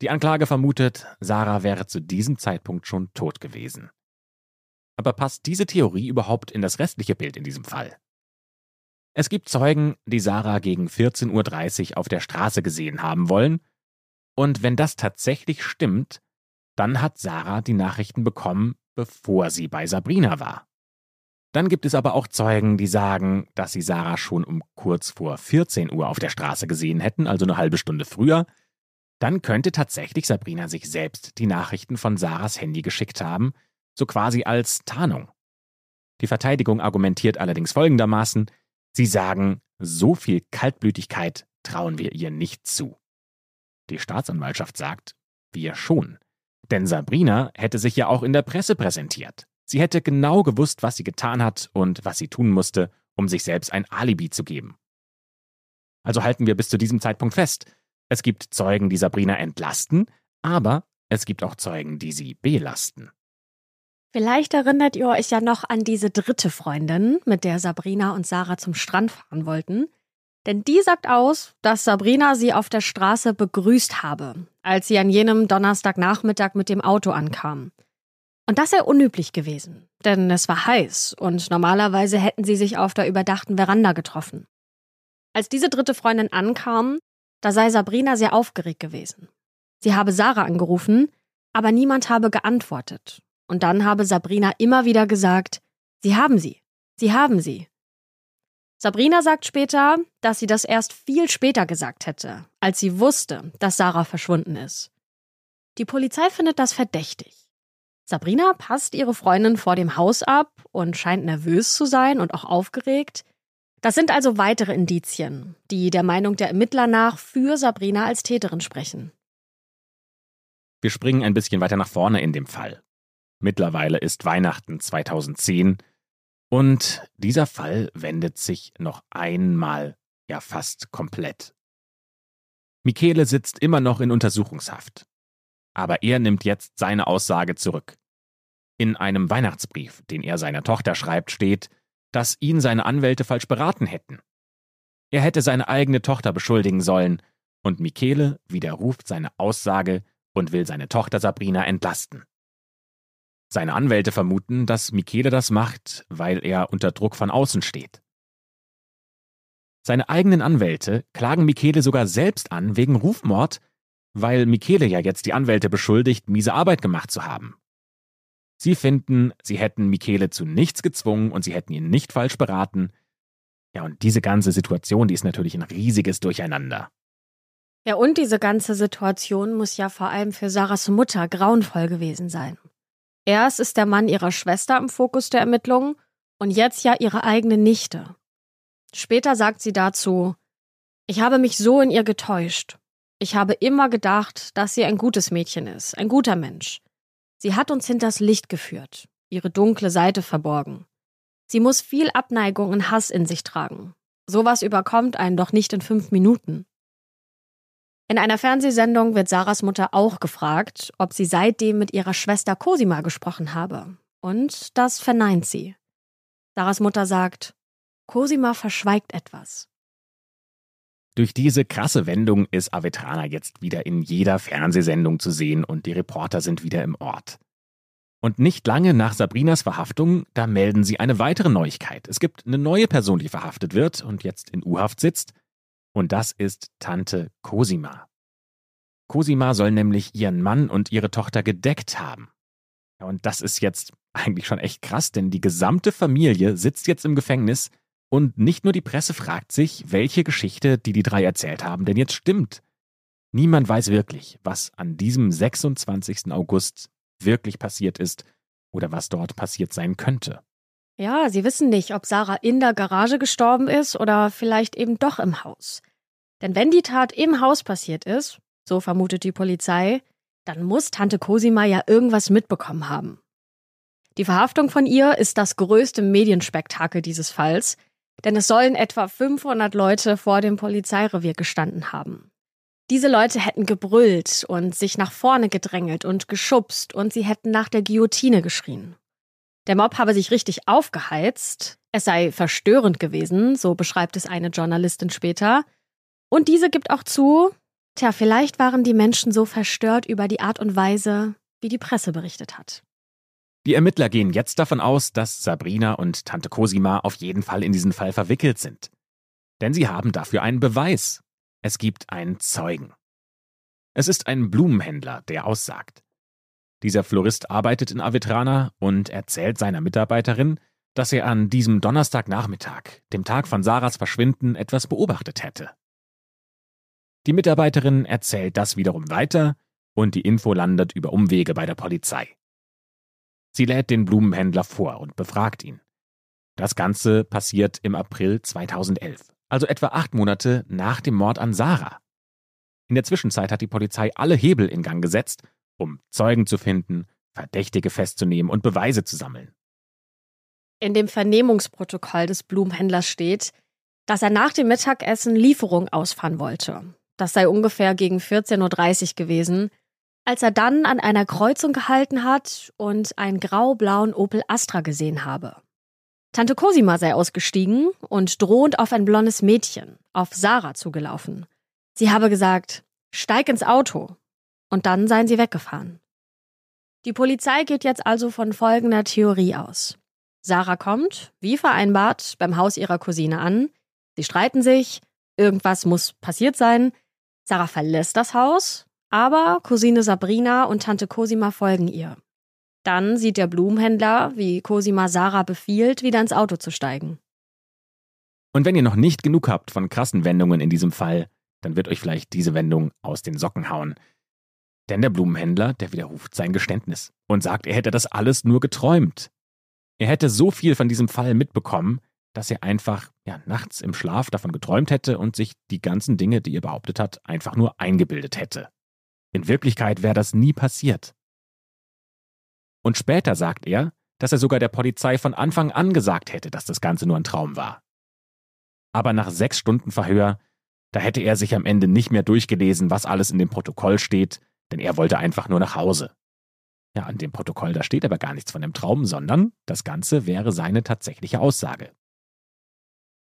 Die Anklage vermutet, Sarah wäre zu diesem Zeitpunkt schon tot gewesen. Aber passt diese Theorie überhaupt in das restliche Bild in diesem Fall? Es gibt Zeugen, die Sarah gegen 14.30 Uhr auf der Straße gesehen haben wollen, und wenn das tatsächlich stimmt, dann hat Sarah die Nachrichten bekommen, bevor sie bei Sabrina war. Dann gibt es aber auch Zeugen, die sagen, dass sie Sarah schon um kurz vor 14 Uhr auf der Straße gesehen hätten, also eine halbe Stunde früher, dann könnte tatsächlich Sabrina sich selbst die Nachrichten von Sarahs Handy geschickt haben, so quasi als Tarnung. Die Verteidigung argumentiert allerdings folgendermaßen, sie sagen, so viel Kaltblütigkeit trauen wir ihr nicht zu. Die Staatsanwaltschaft sagt, wir schon. Denn Sabrina hätte sich ja auch in der Presse präsentiert. Sie hätte genau gewusst, was sie getan hat und was sie tun musste, um sich selbst ein Alibi zu geben. Also halten wir bis zu diesem Zeitpunkt fest, es gibt Zeugen, die Sabrina entlasten, aber es gibt auch Zeugen, die sie belasten. Vielleicht erinnert ihr euch ja noch an diese dritte Freundin, mit der Sabrina und Sarah zum Strand fahren wollten. Denn die sagt aus, dass Sabrina sie auf der Straße begrüßt habe, als sie an jenem Donnerstagnachmittag mit dem Auto ankam. Und das sei unüblich gewesen, denn es war heiß und normalerweise hätten sie sich auf der überdachten Veranda getroffen. Als diese dritte Freundin ankam, da sei Sabrina sehr aufgeregt gewesen. Sie habe Sarah angerufen, aber niemand habe geantwortet. Und dann habe Sabrina immer wieder gesagt, Sie haben sie, Sie haben sie. Sabrina sagt später, dass sie das erst viel später gesagt hätte, als sie wusste, dass Sarah verschwunden ist. Die Polizei findet das verdächtig. Sabrina passt ihre Freundin vor dem Haus ab und scheint nervös zu sein und auch aufgeregt. Das sind also weitere Indizien, die der Meinung der Ermittler nach für Sabrina als Täterin sprechen. Wir springen ein bisschen weiter nach vorne in dem Fall. Mittlerweile ist Weihnachten 2010 und dieser Fall wendet sich noch einmal, ja fast komplett. Michele sitzt immer noch in Untersuchungshaft. Aber er nimmt jetzt seine Aussage zurück. In einem Weihnachtsbrief, den er seiner Tochter schreibt, steht, dass ihn seine Anwälte falsch beraten hätten. Er hätte seine eigene Tochter beschuldigen sollen, und Michele widerruft seine Aussage und will seine Tochter Sabrina entlasten. Seine Anwälte vermuten, dass Michele das macht, weil er unter Druck von außen steht. Seine eigenen Anwälte klagen Michele sogar selbst an wegen Rufmord, weil Michele ja jetzt die Anwälte beschuldigt, miese Arbeit gemacht zu haben. Sie finden, sie hätten Michele zu nichts gezwungen und sie hätten ihn nicht falsch beraten. Ja, und diese ganze Situation, die ist natürlich ein riesiges Durcheinander. Ja, und diese ganze Situation muss ja vor allem für Sarahs Mutter grauenvoll gewesen sein. Erst ist der Mann ihrer Schwester im Fokus der Ermittlungen und jetzt ja ihre eigene Nichte. Später sagt sie dazu, ich habe mich so in ihr getäuscht. Ich habe immer gedacht, dass sie ein gutes Mädchen ist, ein guter Mensch. Sie hat uns hinters Licht geführt, ihre dunkle Seite verborgen. Sie muss viel Abneigung und Hass in sich tragen. Sowas überkommt einen doch nicht in fünf Minuten. In einer Fernsehsendung wird Sarahs Mutter auch gefragt, ob sie seitdem mit ihrer Schwester Cosima gesprochen habe. Und das verneint sie. Sarahs Mutter sagt, Cosima verschweigt etwas. Durch diese krasse Wendung ist Avetrana jetzt wieder in jeder Fernsehsendung zu sehen und die Reporter sind wieder im Ort. Und nicht lange nach Sabrinas Verhaftung, da melden sie eine weitere Neuigkeit. Es gibt eine neue Person, die verhaftet wird und jetzt in U-Haft sitzt. Und das ist Tante Cosima. Cosima soll nämlich ihren Mann und ihre Tochter gedeckt haben. Und das ist jetzt eigentlich schon echt krass, denn die gesamte Familie sitzt jetzt im Gefängnis und nicht nur die Presse fragt sich, welche Geschichte, die die drei erzählt haben, denn jetzt stimmt. Niemand weiß wirklich, was an diesem 26. August wirklich passiert ist oder was dort passiert sein könnte. Ja, sie wissen nicht, ob Sarah in der Garage gestorben ist oder vielleicht eben doch im Haus. Denn wenn die Tat im Haus passiert ist, so vermutet die Polizei, dann muss Tante Cosima ja irgendwas mitbekommen haben. Die Verhaftung von ihr ist das größte Medienspektakel dieses Falls, denn es sollen etwa 500 Leute vor dem Polizeirevier gestanden haben. Diese Leute hätten gebrüllt und sich nach vorne gedrängelt und geschubst und sie hätten nach der Guillotine geschrien. Der Mob habe sich richtig aufgeheizt, es sei verstörend gewesen, so beschreibt es eine Journalistin später. Und diese gibt auch zu, tja, vielleicht waren die Menschen so verstört über die Art und Weise, wie die Presse berichtet hat. Die Ermittler gehen jetzt davon aus, dass Sabrina und Tante Cosima auf jeden Fall in diesen Fall verwickelt sind. Denn sie haben dafür einen Beweis. Es gibt einen Zeugen. Es ist ein Blumenhändler, der aussagt. Dieser Florist arbeitet in Avetrana und erzählt seiner Mitarbeiterin, dass er an diesem Donnerstagnachmittag, dem Tag von Sarahs Verschwinden, etwas beobachtet hätte. Die Mitarbeiterin erzählt das wiederum weiter und die Info landet über Umwege bei der Polizei. Sie lädt den Blumenhändler vor und befragt ihn. Das Ganze passiert im April 2011, also etwa acht Monate nach dem Mord an Sarah. In der Zwischenzeit hat die Polizei alle Hebel in Gang gesetzt um Zeugen zu finden, Verdächtige festzunehmen und Beweise zu sammeln. In dem Vernehmungsprotokoll des Blumenhändlers steht, dass er nach dem Mittagessen Lieferung ausfahren wollte. Das sei ungefähr gegen 14.30 Uhr gewesen, als er dann an einer Kreuzung gehalten hat und einen grau-blauen Opel Astra gesehen habe. Tante Cosima sei ausgestiegen und drohend auf ein blondes Mädchen, auf Sarah zugelaufen. Sie habe gesagt, steig ins Auto, und dann seien sie weggefahren. Die Polizei geht jetzt also von folgender Theorie aus. Sarah kommt, wie vereinbart, beim Haus ihrer Cousine an. Sie streiten sich, irgendwas muss passiert sein. Sarah verlässt das Haus, Aber Cousine Sabrina und Tante Cosima folgen ihr. Dann sieht der Blumenhändler, wie Cosima Sarah befiehlt, wieder ins Auto zu steigen. Und wenn ihr noch nicht genug habt von krassen Wendungen in diesem Fall, dann wird euch vielleicht diese Wendung aus den Socken hauen. Denn der Blumenhändler, der widerruft sein Geständnis und sagt, er hätte das alles nur geträumt. Er hätte so viel von diesem Fall mitbekommen, dass er einfach ja, nachts im Schlaf davon geträumt hätte und sich die ganzen Dinge, die er behauptet hat, einfach nur eingebildet hätte. In Wirklichkeit wäre das nie passiert. Und später sagt er, dass er sogar der Polizei von Anfang an gesagt hätte, dass das Ganze nur ein Traum war. Aber nach sechs Stunden Verhör, da hätte er sich am Ende nicht mehr durchgelesen, was alles in dem Protokoll steht, denn er wollte einfach nur nach Hause. Ja, an dem Protokoll, da steht aber gar nichts von dem Traum, sondern das Ganze wäre seine tatsächliche Aussage.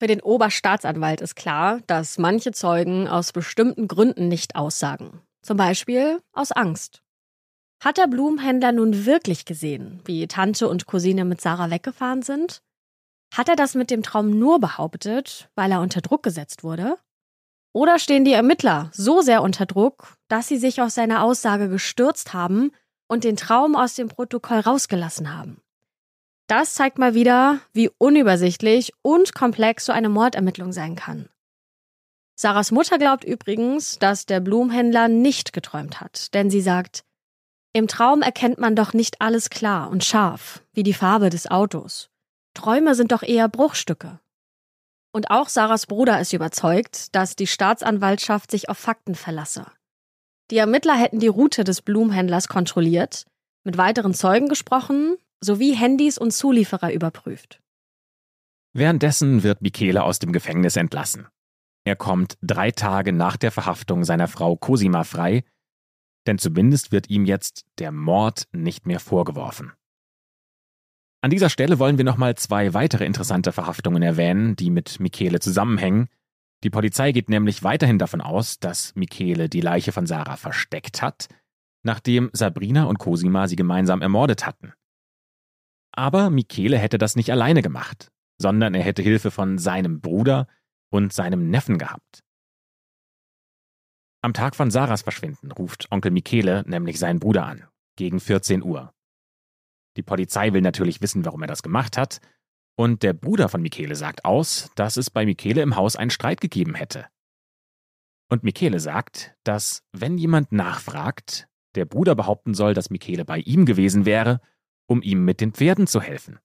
Für den Oberstaatsanwalt ist klar, dass manche Zeugen aus bestimmten Gründen nicht aussagen. Zum Beispiel aus Angst. Hat der Blumenhändler nun wirklich gesehen, wie Tante und Cousine mit Sarah weggefahren sind? Hat er das mit dem Traum nur behauptet, weil er unter Druck gesetzt wurde? Oder stehen die Ermittler so sehr unter Druck, dass sie sich auf seine Aussage gestürzt haben und den Traum aus dem Protokoll rausgelassen haben? Das zeigt mal wieder, wie unübersichtlich und komplex so eine Mordermittlung sein kann. Sarahs Mutter glaubt übrigens, dass der Blumenhändler nicht geträumt hat, denn sie sagt, im Traum erkennt man doch nicht alles klar und scharf, wie die Farbe des Autos. Träume sind doch eher Bruchstücke. Und auch Sarahs Bruder ist überzeugt, dass die Staatsanwaltschaft sich auf Fakten verlasse. Die Ermittler hätten die Route des Blumenhändlers kontrolliert, mit weiteren Zeugen gesprochen sowie Handys und Zulieferer überprüft. Währenddessen wird Michele aus dem Gefängnis entlassen. Er kommt drei Tage nach der Verhaftung seiner Frau Cosima frei, denn zumindest wird ihm jetzt der Mord nicht mehr vorgeworfen. An dieser Stelle wollen wir nochmal zwei weitere interessante Verhaftungen erwähnen, die mit Michele zusammenhängen. Die Polizei geht nämlich weiterhin davon aus, dass Michele die Leiche von Sarah versteckt hat, nachdem Sabrina und Cosima sie gemeinsam ermordet hatten. Aber Michele hätte das nicht alleine gemacht, sondern er hätte Hilfe von seinem Bruder und seinem Neffen gehabt. Am Tag von Sarahs Verschwinden ruft Onkel Michele nämlich seinen Bruder an, gegen 14 Uhr. Die Polizei will natürlich wissen, warum er das gemacht hat, und der Bruder von Michele sagt aus, dass es bei Michele im Haus einen Streit gegeben hätte. Und Michele sagt, dass, wenn jemand nachfragt, der Bruder behaupten soll, dass Michele bei ihm gewesen wäre, um ihm mit den Pferden zu helfen.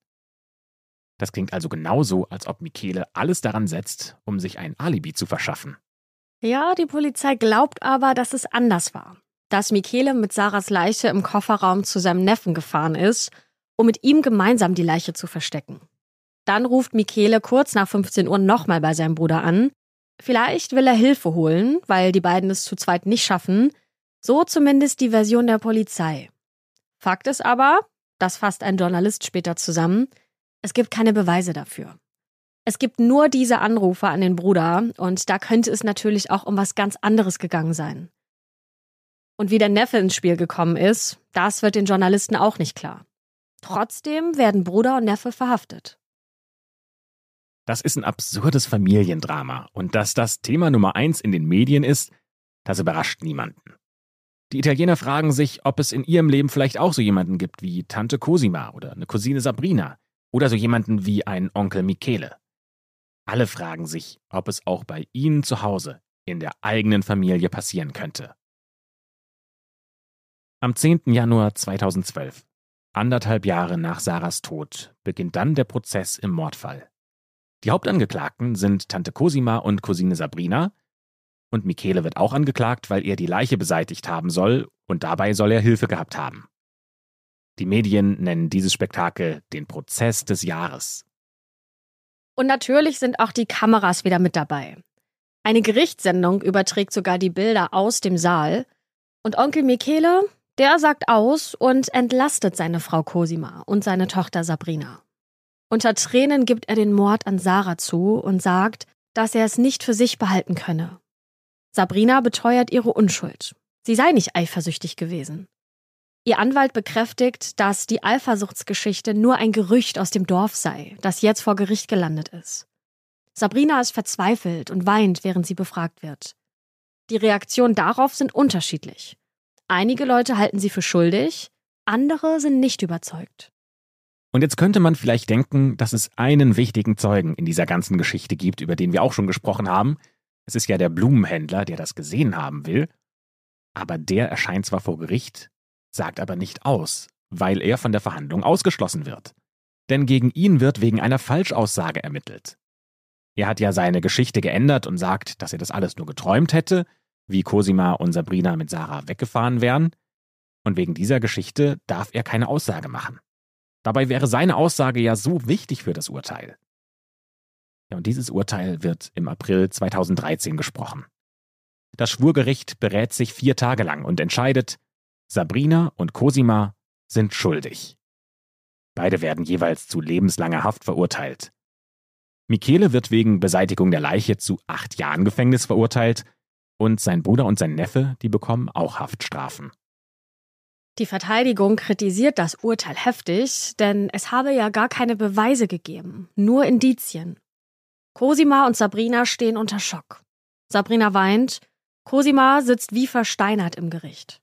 Das klingt also genauso, als ob Michele alles daran setzt, um sich ein Alibi zu verschaffen. Ja, die Polizei glaubt aber, dass es anders war dass Michele mit Sarahs Leiche im Kofferraum zu seinem Neffen gefahren ist, um mit ihm gemeinsam die Leiche zu verstecken. Dann ruft Michele kurz nach 15 Uhr nochmal bei seinem Bruder an. Vielleicht will er Hilfe holen, weil die beiden es zu zweit nicht schaffen. So zumindest die Version der Polizei. Fakt ist aber, das fasst ein Journalist später zusammen, es gibt keine Beweise dafür. Es gibt nur diese Anrufe an den Bruder und da könnte es natürlich auch um was ganz anderes gegangen sein. Und wie der Neffe ins Spiel gekommen ist, das wird den Journalisten auch nicht klar. Trotzdem werden Bruder und Neffe verhaftet. Das ist ein absurdes Familiendrama. Und dass das Thema Nummer eins in den Medien ist, das überrascht niemanden. Die Italiener fragen sich, ob es in ihrem Leben vielleicht auch so jemanden gibt wie Tante Cosima oder eine Cousine Sabrina oder so jemanden wie ein Onkel Michele. Alle fragen sich, ob es auch bei ihnen zu Hause in der eigenen Familie passieren könnte. Am 10. Januar 2012, anderthalb Jahre nach Sarahs Tod, beginnt dann der Prozess im Mordfall. Die Hauptangeklagten sind Tante Cosima und Cousine Sabrina. Und Michele wird auch angeklagt, weil er die Leiche beseitigt haben soll und dabei soll er Hilfe gehabt haben. Die Medien nennen dieses Spektakel den Prozess des Jahres. Und natürlich sind auch die Kameras wieder mit dabei. Eine Gerichtssendung überträgt sogar die Bilder aus dem Saal. Und Onkel Michele, der sagt aus und entlastet seine Frau Cosima und seine Tochter Sabrina. Unter Tränen gibt er den Mord an Sarah zu und sagt, dass er es nicht für sich behalten könne. Sabrina beteuert ihre Unschuld. Sie sei nicht eifersüchtig gewesen. Ihr Anwalt bekräftigt, dass die Eifersuchtsgeschichte nur ein Gerücht aus dem Dorf sei, das jetzt vor Gericht gelandet ist. Sabrina ist verzweifelt und weint, während sie befragt wird. Die Reaktionen darauf sind unterschiedlich. Einige Leute halten sie für schuldig, andere sind nicht überzeugt. Und jetzt könnte man vielleicht denken, dass es einen wichtigen Zeugen in dieser ganzen Geschichte gibt, über den wir auch schon gesprochen haben. Es ist ja der Blumenhändler, der das gesehen haben will. Aber der erscheint zwar vor Gericht, sagt aber nicht aus, weil er von der Verhandlung ausgeschlossen wird. Denn gegen ihn wird wegen einer Falschaussage ermittelt. Er hat ja seine Geschichte geändert und sagt, dass er das alles nur geträumt hätte, wie Cosima und Sabrina mit Sarah weggefahren wären. Und wegen dieser Geschichte darf er keine Aussage machen. Dabei wäre seine Aussage ja so wichtig für das Urteil. Ja, und dieses Urteil wird im April 2013 gesprochen. Das Schwurgericht berät sich vier Tage lang und entscheidet, Sabrina und Cosima sind schuldig. Beide werden jeweils zu lebenslanger Haft verurteilt. Michele wird wegen Beseitigung der Leiche zu acht Jahren Gefängnis verurteilt und sein Bruder und sein Neffe, die bekommen auch Haftstrafen. Die Verteidigung kritisiert das Urteil heftig, denn es habe ja gar keine Beweise gegeben, nur Indizien. Cosima und Sabrina stehen unter Schock. Sabrina weint, Cosima sitzt wie versteinert im Gericht.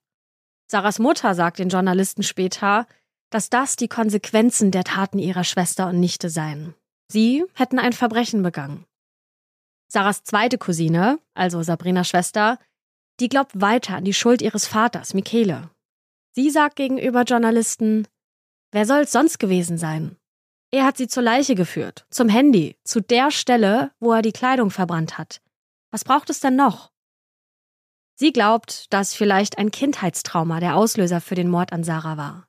Sarahs Mutter sagt den Journalisten später, dass das die Konsequenzen der Taten ihrer Schwester und Nichte seien. Sie hätten ein Verbrechen begangen. Sarahs zweite Cousine, also Sabrinas Schwester, die glaubt weiter an die Schuld ihres Vaters, Michele. Sie sagt gegenüber Journalisten, wer soll's sonst gewesen sein? Er hat sie zur Leiche geführt, zum Handy, zu der Stelle, wo er die Kleidung verbrannt hat. Was braucht es denn noch? Sie glaubt, dass vielleicht ein Kindheitstrauma der Auslöser für den Mord an Sarah war.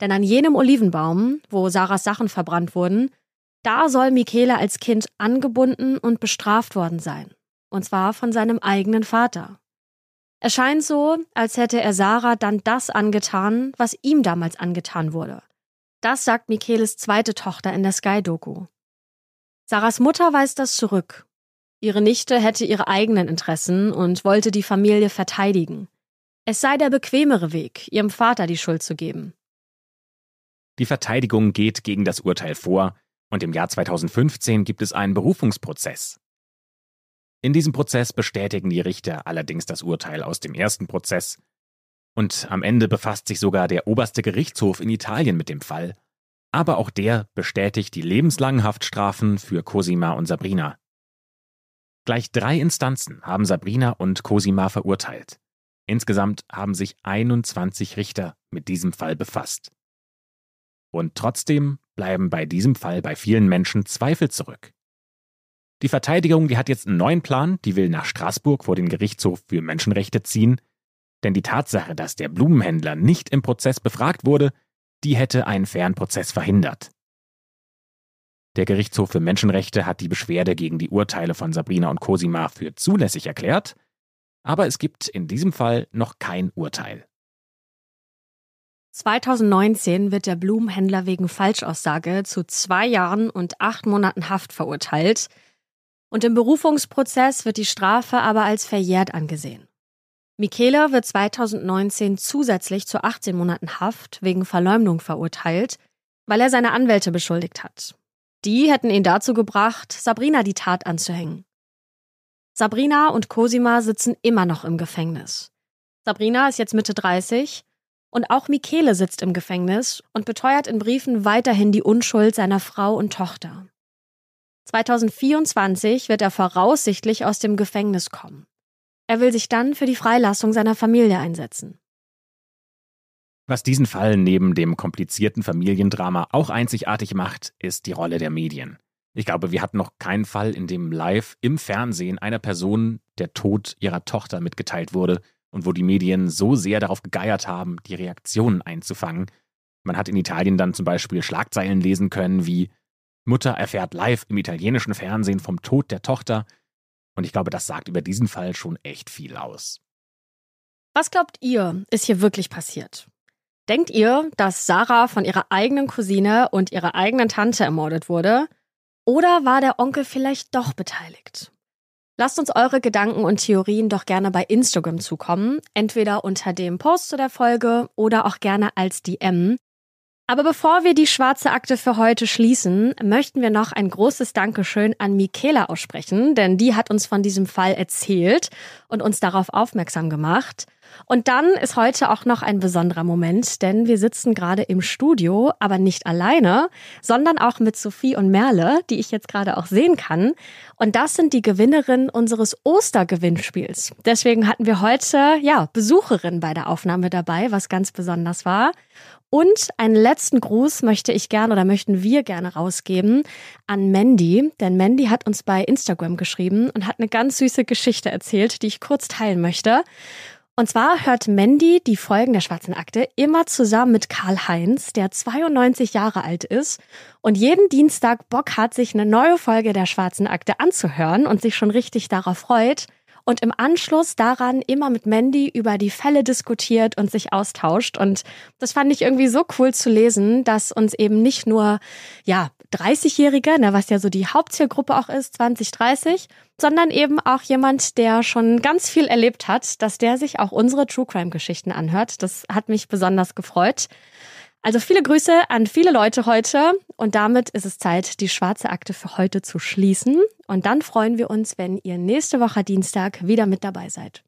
Denn an jenem Olivenbaum, wo Sarahs Sachen verbrannt wurden, da soll Michele als Kind angebunden und bestraft worden sein. Und zwar von seinem eigenen Vater. Es scheint so, als hätte er Sarah dann das angetan, was ihm damals angetan wurde. Das sagt Micheles zweite Tochter in der Sky-Doku. Sarahs Mutter weist das zurück. Ihre Nichte hätte ihre eigenen Interessen und wollte die Familie verteidigen. Es sei der bequemere Weg, ihrem Vater die Schuld zu geben. Die Verteidigung geht gegen das Urteil vor und im Jahr 2015 gibt es einen Berufungsprozess. In diesem Prozess bestätigen die Richter allerdings das Urteil aus dem ersten Prozess und am Ende befasst sich sogar der oberste Gerichtshof in Italien mit dem Fall. Aber auch der bestätigt die lebenslangen Haftstrafen für Cosima und Sabrina. Gleich drei Instanzen haben Sabrina und Cosima verurteilt. Insgesamt haben sich 21 Richter mit diesem Fall befasst. Und trotzdem bleiben bei diesem Fall bei vielen Menschen Zweifel zurück. Die Verteidigung, die hat jetzt einen neuen Plan, die will nach Straßburg vor den Gerichtshof für Menschenrechte ziehen, denn die Tatsache, dass der Blumenhändler nicht im Prozess befragt wurde, die hätte einen fairen Prozess verhindert. Der Gerichtshof für Menschenrechte hat die Beschwerde gegen die Urteile von Sabrina und Cosima für zulässig erklärt, aber es gibt in diesem Fall noch kein Urteil. 2019 wird der Blumenhändler wegen Falschaussage zu zwei Jahren und acht Monaten Haft verurteilt. Und im Berufungsprozess wird die Strafe aber als verjährt angesehen. Michele wird 2019 zusätzlich zu 18 Monaten Haft wegen Verleumdung verurteilt, weil er seine Anwälte beschuldigt hat. Die hätten ihn dazu gebracht, Sabrina die Tat anzuhängen. Sabrina und Cosima sitzen immer noch im Gefängnis. Sabrina ist jetzt Mitte 30 und auch Michele sitzt im Gefängnis und beteuert in Briefen weiterhin die Unschuld seiner Frau und Tochter. 2024 wird er voraussichtlich aus dem Gefängnis kommen. Er will sich dann für die Freilassung seiner Familie einsetzen. Was diesen Fall neben dem komplizierten Familiendrama auch einzigartig macht, ist die Rolle der Medien. Ich glaube, wir hatten noch keinen Fall, in dem live im Fernsehen einer Person der Tod ihrer Tochter mitgeteilt wurde und wo die Medien so sehr darauf gegeiert haben, die Reaktionen einzufangen. Man hat in Italien dann zum Beispiel Schlagzeilen lesen können wie Mutter erfährt live im italienischen Fernsehen vom Tod der Tochter. Und ich glaube, das sagt über diesen Fall schon echt viel aus. Was glaubt ihr, ist hier wirklich passiert? Denkt ihr, dass Sarah von ihrer eigenen Cousine und ihrer eigenen Tante ermordet wurde? Oder war der Onkel vielleicht doch beteiligt? Lasst uns eure Gedanken und Theorien doch gerne bei Instagram zukommen, entweder unter dem Post zu der Folge oder auch gerne als DM. Aber bevor wir die schwarze Akte für heute schließen, möchten wir noch ein großes Dankeschön an Michaela aussprechen, denn die hat uns von diesem Fall erzählt und uns darauf aufmerksam gemacht. Und dann ist heute auch noch ein besonderer Moment, denn wir sitzen gerade im Studio, aber nicht alleine, sondern auch mit Sophie und Merle, die ich jetzt gerade auch sehen kann. Und das sind die Gewinnerinnen unseres Ostergewinnspiels. Deswegen hatten wir heute, ja, Besucherin bei der Aufnahme dabei, was ganz besonders war. Und einen letzten Gruß möchte ich gerne oder möchten wir gerne rausgeben an Mandy, denn Mandy hat uns bei Instagram geschrieben und hat eine ganz süße Geschichte erzählt, die ich kurz teilen möchte. Und zwar hört Mandy die Folgen der Schwarzen Akte immer zusammen mit Karl Heinz, der 92 Jahre alt ist und jeden Dienstag Bock hat, sich eine neue Folge der Schwarzen Akte anzuhören und sich schon richtig darauf freut und im Anschluss daran immer mit Mandy über die Fälle diskutiert und sich austauscht. Und das fand ich irgendwie so cool zu lesen, dass uns eben nicht nur, ja, 30-Jährige, ne, was ja so die Hauptzielgruppe auch ist, 20, 30, sondern eben auch jemand, der schon ganz viel erlebt hat, dass der sich auch unsere True Crime Geschichten anhört. Das hat mich besonders gefreut. Also viele Grüße an viele Leute heute und damit ist es Zeit, die schwarze Akte für heute zu schließen. Und dann freuen wir uns, wenn ihr nächste Woche Dienstag wieder mit dabei seid.